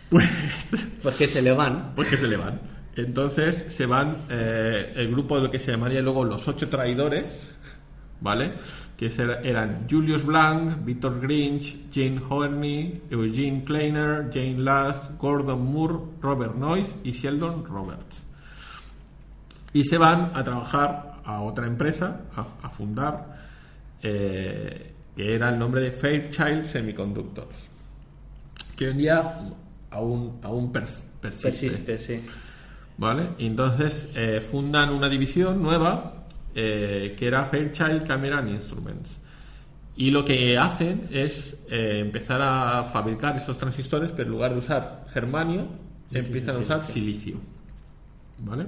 Pues, Pues que se le van. pues que se le van. Entonces se van eh, el grupo de lo que se llamaría luego los ocho traidores, ¿vale? Que ser- eran Julius Blanc, Victor Grinch, Jane Horney, Eugene Kleiner, Jane Last, Gordon Moore, Robert Noyce y Sheldon Roberts. Y se van a trabajar a otra empresa, a, a fundar, eh, que era el nombre de Fairchild Semiconductors, que hoy en día aún, aún pers- Persiste, sí. ¿Vale? Y entonces eh, fundan una división nueva eh, que era Fairchild Camera and Instruments. Y lo que hacen es empezar a fabricar esos transistores, pero en lugar de usar germanio, empiezan a usar silicio. ¿Vale?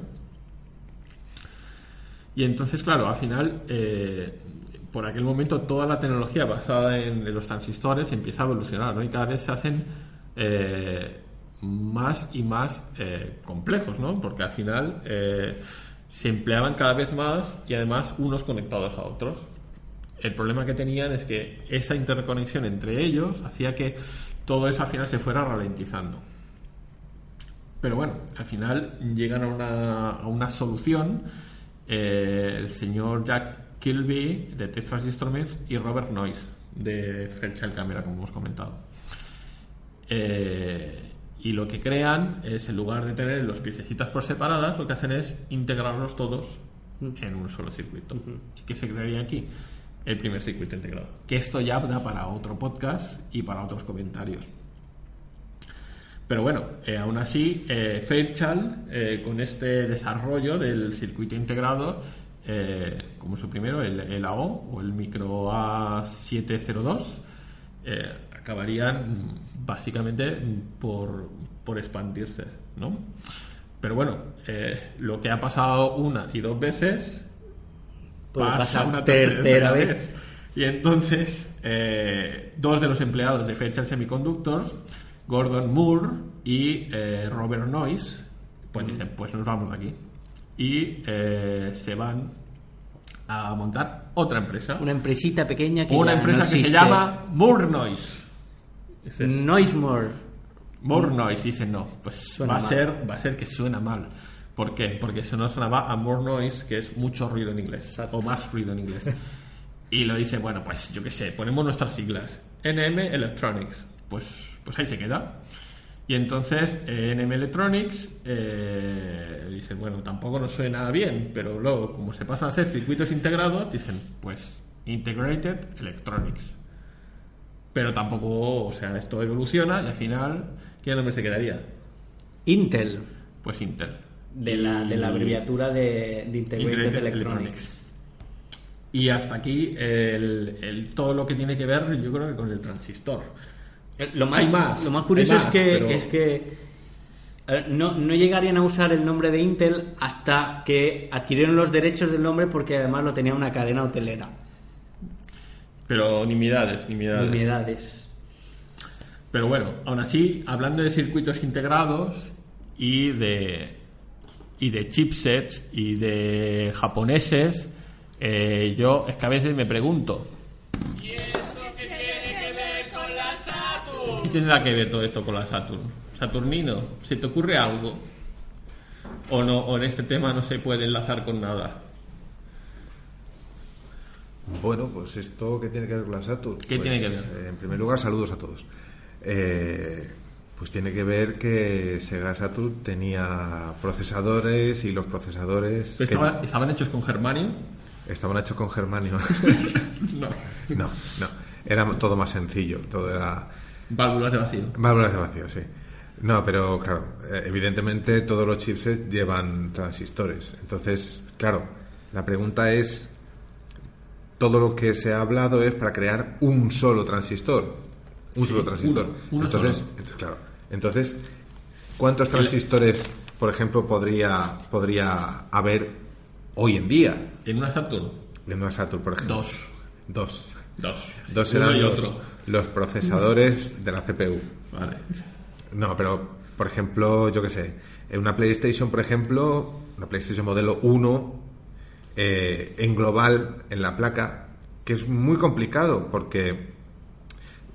Y entonces, claro, al final, eh, por aquel momento, toda la tecnología basada en, los transistores empieza a evolucionar, ¿no? Y cada vez se hacen eh, más y más eh, complejos, ¿no? Porque al final se empleaban cada vez más y además unos conectados a otros. El problema que tenían es que esa interconexión entre ellos hacía que todo eso al final se fuera ralentizando. Pero bueno, al final llegan a una solución eh, el señor Jack Kilby de Texas Instruments y Robert Noyce de Fairchild Camera, como hemos comentado. Eh, y lo que crean es, en lugar de tener los piececitas por separadas, lo que hacen es integrarlos todos en un solo circuito. ¿Y qué se crearía aquí? El primer circuito integrado. Que esto ya da para otro podcast y para otros comentarios. Pero bueno, eh, aún así, eh, Fairchild, eh, con este desarrollo del circuito integrado, eh, como su primero, el, el AO o el micro A702, eh, acabarían mm, básicamente mm, por, por expandirse, ¿no? Pero bueno, eh, lo que ha pasado una y dos veces Puede pasa una tercera tercera vez. vez. Y entonces, eh, dos de los empleados de Fairchild Semiconductors, Gordon Moore y eh, Robert Noyce, pues dicen, pues nos vamos de aquí. Y eh, se van a montar otra empresa. Una empresita pequeña que Una ya empresa no que se llama Moore Noise. Dices, Noisemore. More Noise. Y dicen, no, pues Suena va a, mal. ser, va a ser que suena mal. ¿Por qué? Porque se nos sonaba a More Noise, que es mucho ruido en inglés. Exacto. O más ruido en inglés. y lo dice, bueno, pues yo qué sé, ponemos nuestras siglas. NM Electronics. Pues, pues ahí se queda. Y entonces eh, NM Electronics eh, dicen, bueno, tampoco nos suena bien, pero luego, como se pasan a hacer circuitos integrados, dicen, pues Integrated Electronics. Pero tampoco, o sea, esto evoluciona y al final, ¿qué nombre se quedaría? Intel. Pues Intel. De la, de la abreviatura de, de Integrated, Integrated Electronics. Y hasta aquí el, el- todo lo que tiene que ver, yo creo que con el transistor. Eh, Lo más, Hay más, lo más curioso es que, pero- es que no, no llegarían a usar el nombre de Intel hasta que adquirieron los derechos del nombre porque además lo tenía una cadena hotelera. Pero nimiedades, nimiedades. Unidades. Pero bueno, aún así, hablando de circuitos integrados y de, y de chipsets y de japoneses, eh, yo es que a veces me pregunto. Tendrá que ver todo esto con la Saturn? Saturnino, ¿se te ocurre algo? ¿O, no, o en este tema no se puede enlazar con nada? Bueno, pues esto que tiene que ver con la Saturn. ¿Qué Pues, tiene que ver? eh, en primer lugar, saludos a todos. Eh, pues tiene que ver que Sega Saturn tenía procesadores y los procesadores que ¿Estaban, estaban hechos con germanio? estaban hechos con germanio. <laughs> No. no, no. Era todo más sencillo. Todo era Válvulas de vacío. válvulas de vacío, sí. No, pero claro, eh, evidentemente todos los chipsets llevan transistores. Entonces, claro, la pregunta es todo lo que se ha hablado es para crear un solo transistor. Un Sí, solo transistor. uno, uno entonces, solo. ent- claro. Entonces, ¿cuántos transistores, por ejemplo, podría, podría haber hoy en día. En una Saturn, En una Saturn, por ejemplo. dos. Dos. Dos. Dos Uno eran y otro. Los procesadores de la CPU. Vale. No, pero, por ejemplo, yo qué sé, en una PlayStation, por ejemplo, una PlayStation modelo 1, eh, en global, en la placa, que es muy complicado, porque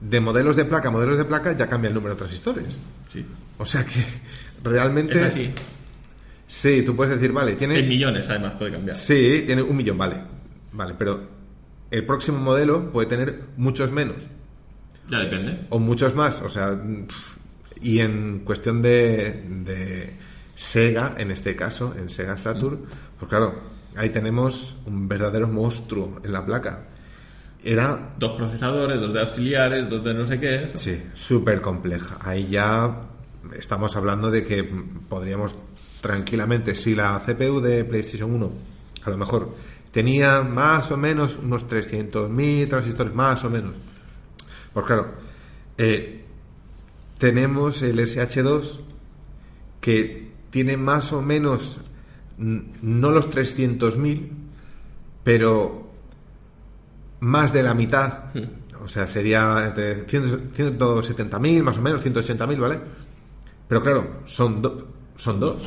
de modelos de placa a modelos de placa ya cambia el número de transistores. Sí. O sea que realmente... Es así. Sí, tú puedes decir, vale, tiene... En millones, además, puede cambiar. Sí, tiene un millón, vale. Vale, pero el próximo modelo puede tener muchos menos Ya depende. o muchos más. O sea, y en cuestión de, de Sega, en este caso, en Sega Saturn, pues claro, ahí tenemos un verdadero monstruo en la placa. Era, Dos procesadores, dos de auxiliares, dos de no sé qué. sí, súper compleja. Ahí ya estamos hablando de que podríamos tranquilamente, si la CPU de PlayStation 1 a lo mejor tenía más o menos unos 300.000 transistores, más o menos. Pues claro, eh, tenemos el SH2 que tiene más o menos no los 300.000, pero más de la mitad. O sea, sería entre 100 170.000 más o menos, 180.000, ¿vale? Pero claro, son, do- son dos.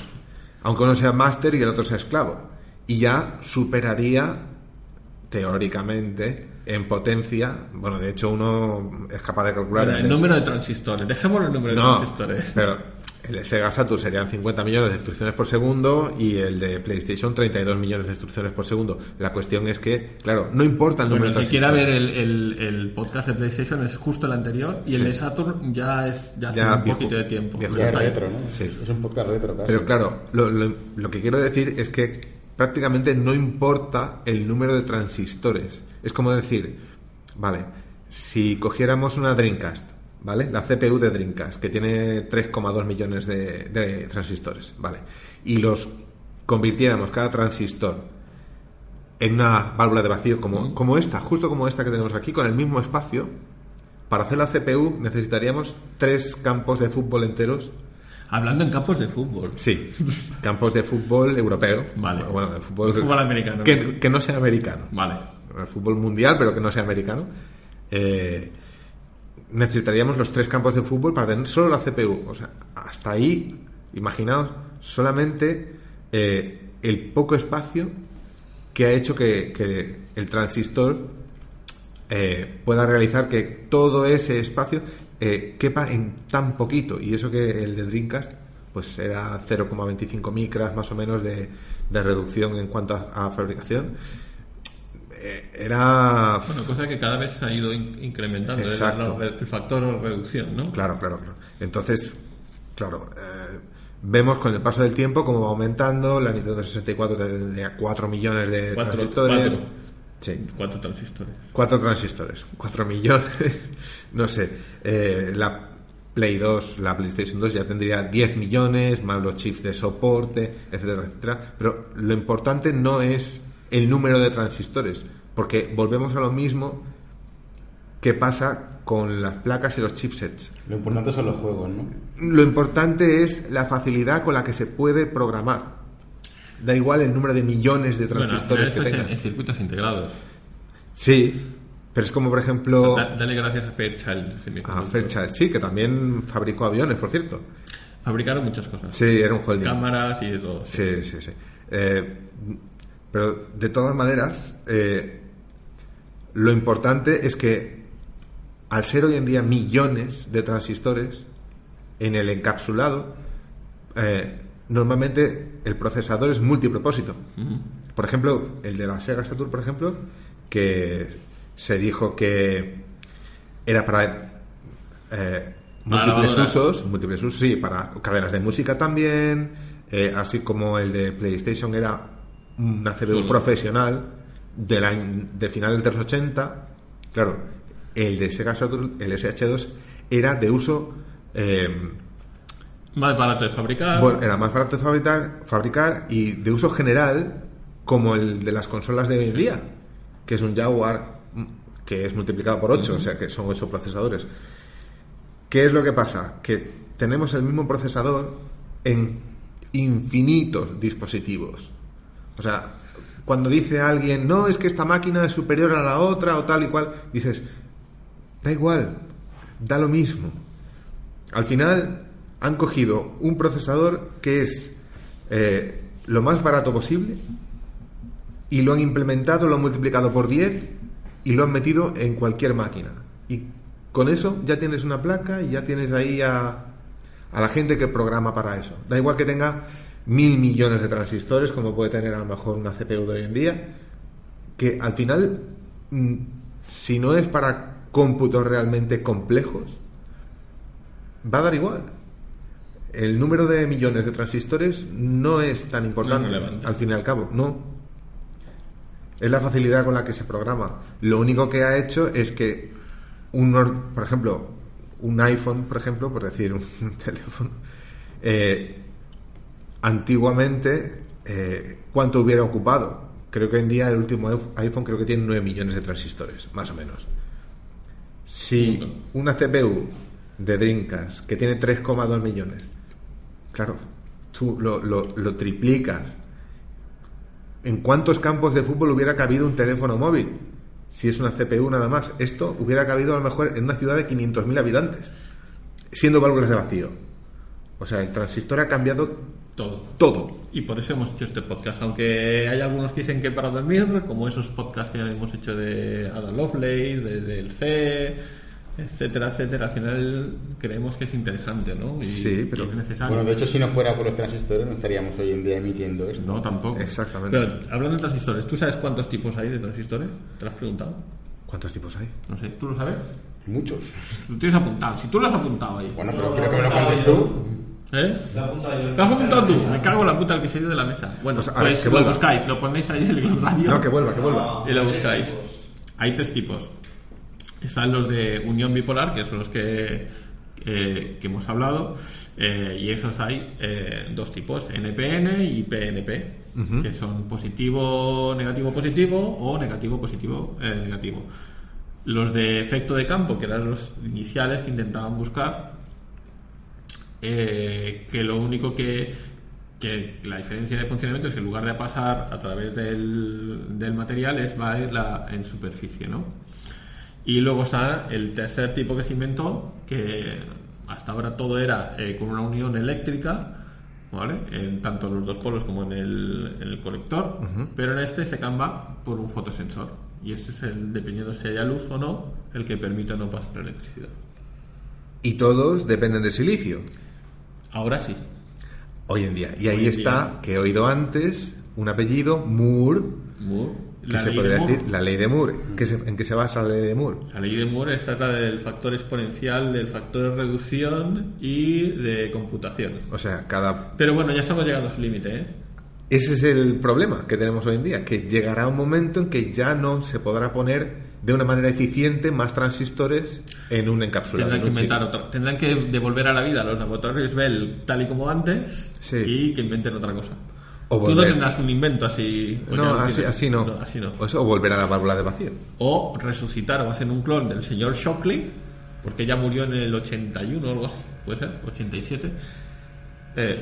Aunque uno sea máster y el otro sea esclavo. Y ya superaría, teóricamente, en potencia. Bueno, de hecho, uno es capaz de calcular. Bueno, el el- número de transistores. Dejémoslo el número de no, transistores. pero el Sega Saturn serían 50 millones de instrucciones por segundo y el de PlayStation 32 millones de instrucciones por segundo. La cuestión es que, claro, no importa el número Bueno, de el que quiera ver el, el- el podcast de PlayStation es justo el anterior y el de Saturn ya es ya hace Ya un viejo- poquito de tiempo. viejo. Ya es Está ahí. retro, ¿no? Sí. Es un podcast retro, casi. Pero claro, lo, lo- lo que quiero decir es que prácticamente no importa el número de transistores. Es como decir, vale, si cogiéramos una Dreamcast, ¿vale? La CPU de Dreamcast, que tiene 3,2 millones de, de transistores, ¿vale? Y los convirtiéramos cada transistor en una válvula de vacío como, como esta, justo como esta que tenemos aquí, con el mismo espacio, para hacer la CPU necesitaríamos tres campos de fútbol enteros Hablando en campos de fútbol. Sí, campos de fútbol europeo. Vale. Bueno, de fútbol, fútbol americano. Que, que no sea americano. Vale. El fútbol mundial, pero que no sea americano. Eh, necesitaríamos los tres campos de fútbol para tener solo la CPU. O sea, hasta ahí, imaginaos, solamente eh, el poco espacio que ha hecho que, que el transistor eh, pueda realizar que todo ese espacio eh, quepa en tan poquito. Y eso que el de Dreamcast pues era 0,25 micras más o menos de, de reducción en cuanto a, a fabricación. Eh, era... Bueno, cosa que cada vez se ha ido in- incrementando Exacto. el- el factor de reducción, ¿no? Claro, claro, claro. Entonces, claro, eh, vemos con el paso del tiempo cómo va aumentando. La Nintendo 64 tendría 4 millones de transistores. Sí, Cuatro transistores. 4 transistores, 4 millones. <laughs> no sé. Eh, la Play 2, la PlayStation 2 ya tendría 10 millones, más los chips de soporte, etcétera, etcétera. Pero lo importante no es el número de transistores, porque volvemos a lo mismo que pasa con las placas y los chipsets. Lo importante son los juegos, ¿no? Lo importante es la facilidad con la que se puede programar. Da igual el número de millones de transistores que es en, circuitos integrados. Sí, pero es como por ejemplo Da- dale gracias a Fairchild. a. Fairchild, sí, que también fabricó aviones, por cierto. Fabricaron muchas cosas. Sí, era un holding. Cámaras y de todo. Sí, sí, sí. Eh, pero de todas maneras, eh, lo importante es que al ser hoy en día millones de transistores en el encapsulado, eh, normalmente el procesador es multipropósito. Por ejemplo, el de la Sega Saturn, por ejemplo, que se dijo que era para eh, múltiples usos, múltiples usos, sí, para cadenas de música también, eh, así como el de PlayStation era una CPU profesional de, la, de finales de los 80, claro, el de Sega Saturn, el SH2, era de uso... eh, Más barato de fabricar. bueno, era más barato de fabricar, fabricar y de uso general como el de las consolas de hoy en día, que es un Jaguar mm, que es multiplicado por 8, o sea que son 8 procesadores. ¿Qué es lo que pasa? Que tenemos el mismo procesador en infinitos dispositivos. O sea, cuando dice alguien, no, es que esta máquina es superior a la otra o tal y cual, dices, da igual, da lo mismo. Al final han cogido un procesador que es eh, lo más barato posible y lo han implementado, lo han multiplicado por 10 y lo han metido en cualquier máquina. Y con eso ya tienes una placa y ya tienes ahí a, a la gente que programa para eso. Da igual que tenga mil millones de transistores, como puede tener a lo mejor una CPU de hoy en día, que al final, mm, si no es para cómputos realmente complejos, va a dar igual. El número de millones de transistores no es tan importante, al fin y al cabo, no. Es la facilidad con la que se programa. Lo único que ha hecho es que un, or- por ejemplo, un iPhone, por ejemplo, por decir un, <laughs> teléfono, eh, antiguamente, eh, ¿cuánto hubiera ocupado? Creo que hoy en día el último iPhone creo que tiene 9 millones de transistores, más o menos. Si una CPU de Dreamcast que tiene 3,2 millones, claro, tú lo, lo- lo triplicas. ¿En cuántos campos de fútbol hubiera cabido un teléfono móvil? Si es una CPU nada más. Esto hubiera cabido a lo mejor en una ciudad de 500.000 habitantes, siendo válvulas de vacío. O sea, el transistor ha cambiado Todo. todo. Y por eso hemos hecho este podcast. Aunque hay algunos que dicen que para dormir, como esos podcasts que hemos hecho de Ada Lovelace, de, del C, etcétera, etcétera, al final creemos que es interesante, ¿no? Y, Sí, pero- y es necesario. Bueno, de hecho, si no fuera por los transistores, no estaríamos hoy en día emitiendo esto. No, tampoco. Exactamente. Pero hablando de transistores, ¿tú sabes cuántos tipos hay de transistores? ¿Te lo has preguntado? ¿Cuántos tipos hay? No sé, ¿tú lo sabes? Muchos. Lo tienes apuntado. Si tú lo has apuntado ahí. Bueno, pero quiero que me lo cuentes tú. ¿Eh? ¿Lo has apuntado tú? Me cago en la puta al que se ha ido de la mesa. Bueno, Pues, pues, a ver, que lo buscáis, lo ponéis ahí en el glosario. No, que vuelva, que vuelva. y lo buscáis. Hay tres tipos. Están los de unión bipolar, que son los que, eh, que hemos hablado, eh, y esos hay eh, dos tipos, NPN y PNP, que son positivo, negativo, positivo o negativo, positivo, negativo. Los de efecto de campo, que eran los iniciales que intentaban buscar, que lo único que, que la diferencia de funcionamiento es que en lugar de pasar a través del, del material es va a ir la, en superficie, ¿no? Y luego está el tercer tipo que se inventó, que hasta ahora todo era eh, con una unión eléctrica, ¿vale? En tanto los dos polos como en el, en el conector, pero en este se cambia por un fotosensor. Y ese es el, dependiendo si haya luz o no, el que permite no pasar electricidad. Y todos dependen de silicio. Ahora sí. Hoy en día. Y ahí en está, día. que he oído antes, un apellido, Moore, Moore. La ley de Moore. decir la ley de Moore. ¿Qué se- ¿En qué se basa la ley de Moore? La ley de Moore es la del factor exponencial, del factor de reducción y de computación. O sea, cada... Pero bueno, ya estamos llegando a su límite, ¿eh? Ese es el problema que tenemos hoy en día, que llegará un momento en que ya no se podrá poner de una manera eficiente más transistores en un encapsulado. Tendrán que en inventar otra. Tendrán que devolver a la vida los laboratorios Bell tal y como antes Sí. y que inventen otra cosa. O Tú no tendrás un invento así. No, así, no. así no. O eso, o volver a la válvula de vacío. O resucitar o hacen un clon del señor Shockley, porque ya murió en el 81 o algo así, puede ser, 87. Eh,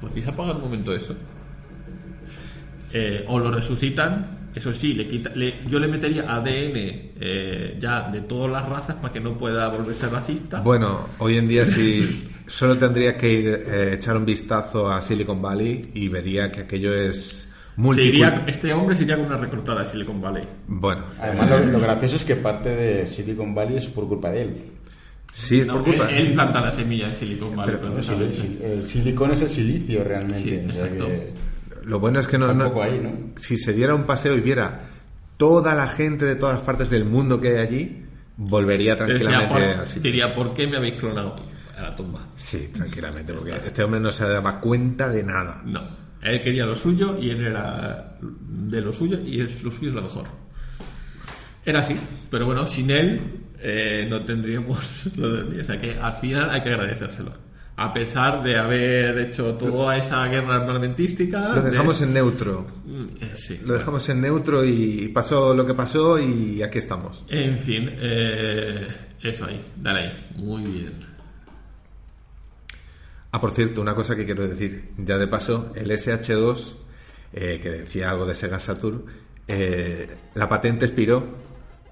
¿Podéis apagar un momento eso? Eh, o lo resucitan, eso sí, le quita, le- yo le metería ADN eh, ya de todas las razas para que no pueda volverse racista. Bueno, hoy en día sí, <laughs> solo tendría que ir eh, echar un vistazo a Silicon Valley y vería que aquello es iría- este hombre se iría con una reclutada de Silicon Valley. Bueno, Además, lo, lo gracioso es que parte de Silicon Valley es por culpa de él. sí, es No, por culpa. él, él planta la semilla en Silicon Valley, Pero- El, el silicón es el silicio realmente. Sí, o sea exacto. que Lo bueno es que no, no- Tampoco ahí, ¿no? si se diera un paseo y viera toda la gente de todas partes del mundo que hay allí, volvería tranquilamente por- al sitio. diría, ¿por qué me habéis clonado? A la tumba. Sí, tranquilamente, porque este hombre no se daba cuenta de nada. No. Él quería lo suyo y él era de lo suyo y lo suyo es lo mejor. Era así, pero bueno, sin él eh, no tendríamos <laughs> lo de. O sea que al final hay que agradecérselo. A pesar de haber hecho toda esa guerra armamentística. Lo de- dejamos en neutro. Eh, sí. Lo dejamos en neutro y pasó lo que pasó y aquí estamos. En fin, eh, eso ahí, dale ahí. Muy bien. Ah, por cierto, una cosa que quiero decir. Ya de paso, el SH2 eh, que decía algo de Sega Saturn, eh, la patente expiró,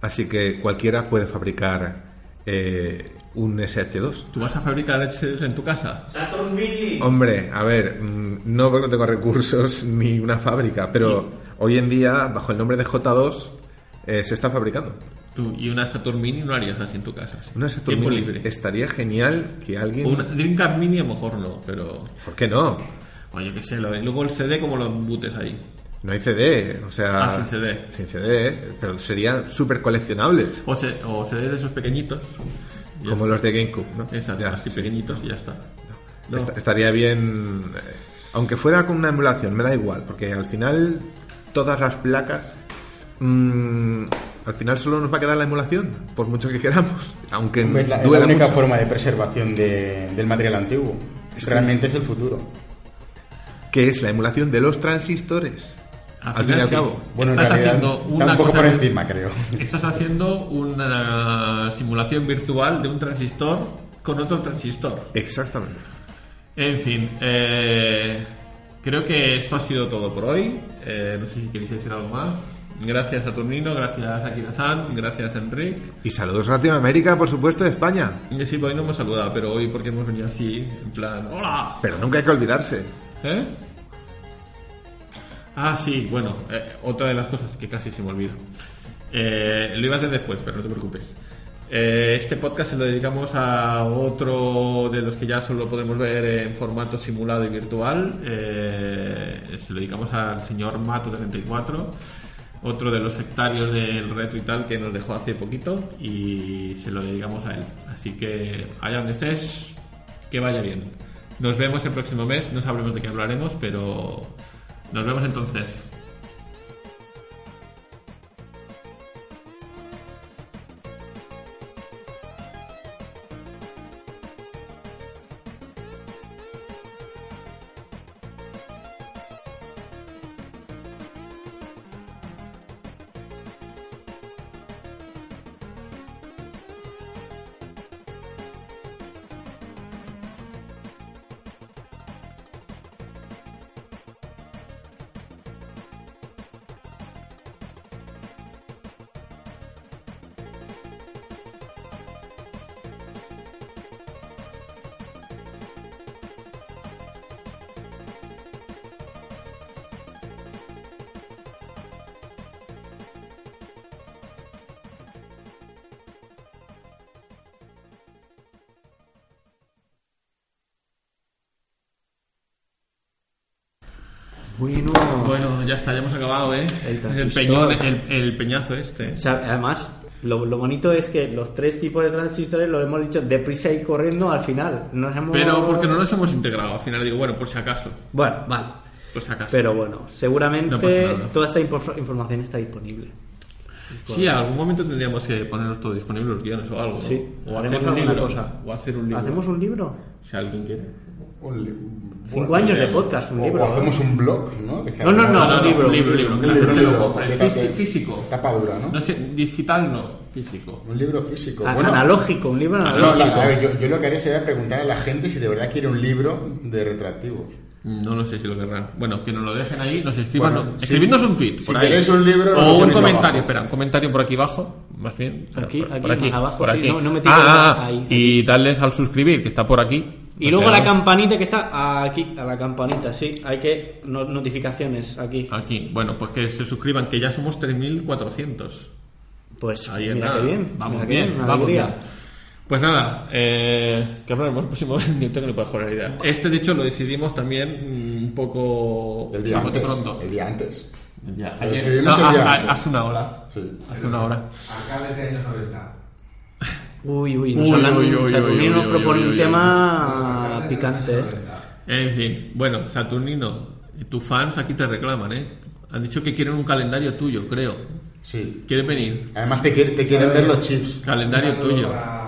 así que cualquiera puede fabricar eh, un SH2. ¿Tú vas a fabricar HDs en tu casa? Saturn Mini. Hombre, a ver, mm, no porque no tengo recursos <laughs> ni una fábrica, pero hoy en día, bajo el nombre de J2, eh, se está fabricando. Tú, y una Saturn Mini no harías así en tu casa. sí. Una Saturn Mini. libre. Estaría genial que alguien... Una Dreamcast Mini a lo mejor no, pero... ¿Por qué no? Oye, que sé, lo de- luego el CD como lo embutes ahí. No hay CD, o sea... Ah, sin CD. Sin CD, pero serían súper coleccionables, O, CD de esos pequeñitos. Como los de GameCube, ¿no? Exacto, Ya, así sí. pequeñitos y ya está. No. Estaría bien, eh, aunque fuera con una emulación, me da igual, porque al final todas las placas, mm, al final solo nos va a quedar la emulación, por mucho que queramos, aunque Hombre, Es la, es la única mucho. forma de preservación de- del material antiguo. Realmente es el futuro. que es la emulación de los transistores. Al Al, fin y final al sí. cabo. Bueno, en Estás realidad haciendo está una un poco cosa por muy- encima, creo. <laughs> Estás haciendo una simulación virtual de un transistor con otro transistor. Exactamente. En fin, eh, creo que esto ha sido todo por hoy. Eh, no sé si queréis decir algo más. Gracias a Turnino, gracias a Akira-san, gracias a Enric. Y saludos a Latinoamérica, por supuesto, de España. Y sí, hoy no hemos saludado, pero hoy porque hemos venido así, en plan, ¡Hola! Pero nunca hay que olvidarse. ¿Eh? Ah, sí, bueno, eh, otra de las cosas que casi se me olvidó. Eh, lo iba a hacer después, pero no te preocupes. Eh, este podcast se lo dedicamos a otro de los que ya solo podremos ver en formato simulado y virtual. Se lo dedicamos al señor Mato34, otro de los sectarios del retro y tal que nos dejó hace poquito y se lo dedicamos a él. Así que allá donde estés, que vaya bien. Nos vemos el próximo mes, no sabremos de qué hablaremos, pero nos vemos entonces. El peñón, el, el peñazo este. O sea, además, lo, lo bonito es que los tres tipos de transistores lo hemos dicho deprisa y corriendo al final. Nos hemos... Pero porque no nos hemos integrado, al final digo, bueno, por si acaso. Bueno, vale. Por si acaso. Pero bueno, seguramente No toda esta infor- información está disponible. Sí, a algún momento tendríamos que poner todo disponible los guiones o algo. ¿no? Sí, O hacer un libro. cosa. O hacer un libro. ¿Hacemos un libro? Si alguien quiere. Cinco años de podcast, un o- libro. O hacemos un blog, ¿no? Que sea No, no, no, No, no, un libro, un libro, libro, que la gente lo compre. Físico. Tapa dura, ¿no? No sé, digital no, físico. Un libro físico. A- Bueno, analógico, un libro no, analógico. la- a ver, yo, yo lo que haría sería preguntar a la gente si de verdad quiere un libro de retractivos. No lo sé si lo querrán. Bueno, que nos lo dejen ahí, nos escriban. Bueno, no- si- escribidnos un tweet. si queréis un libro, o un comentario. abajo. Espera, un comentario por aquí abajo. Más bien. Aquí, por, aquí, por aquí. más abajo, por sí, aquí. no- no me ah, tires ah, ahí, ahí. Y darles al suscribir, que está por aquí. Y luego la campanita que está aquí, a la campanita, sí. Hay que. no- notificaciones aquí. Aquí. Bueno, pues que se suscriban, que ya somos 3.400. Pues Ahí mira nada. qué bien. Vamos bien, una vamos alegría. bien. Pues nada, eh, que hablaremos el próximo <laughs> ni tengo ni puedo joder la idea. Este, de hecho, lo decidimos también mm, un poco. El día antes. pronto. El día antes. Ayer, no, el día ha- antes. hace una hora. Sí. Hace una hora. Acá desde años 90. Uy, uy, nos Uy, hablan. uy, uy, Saturnino uy, nos uy, propone uy, un uy, tema picante. ¿eh? En fin, bueno, Saturnino, tus fans aquí te reclaman, ¿eh? Han dicho que quieren un calendario tuyo, creo. Sí. ¿Quieren venir? Además te, te quieren ver los chips. Calendario tuyo. para.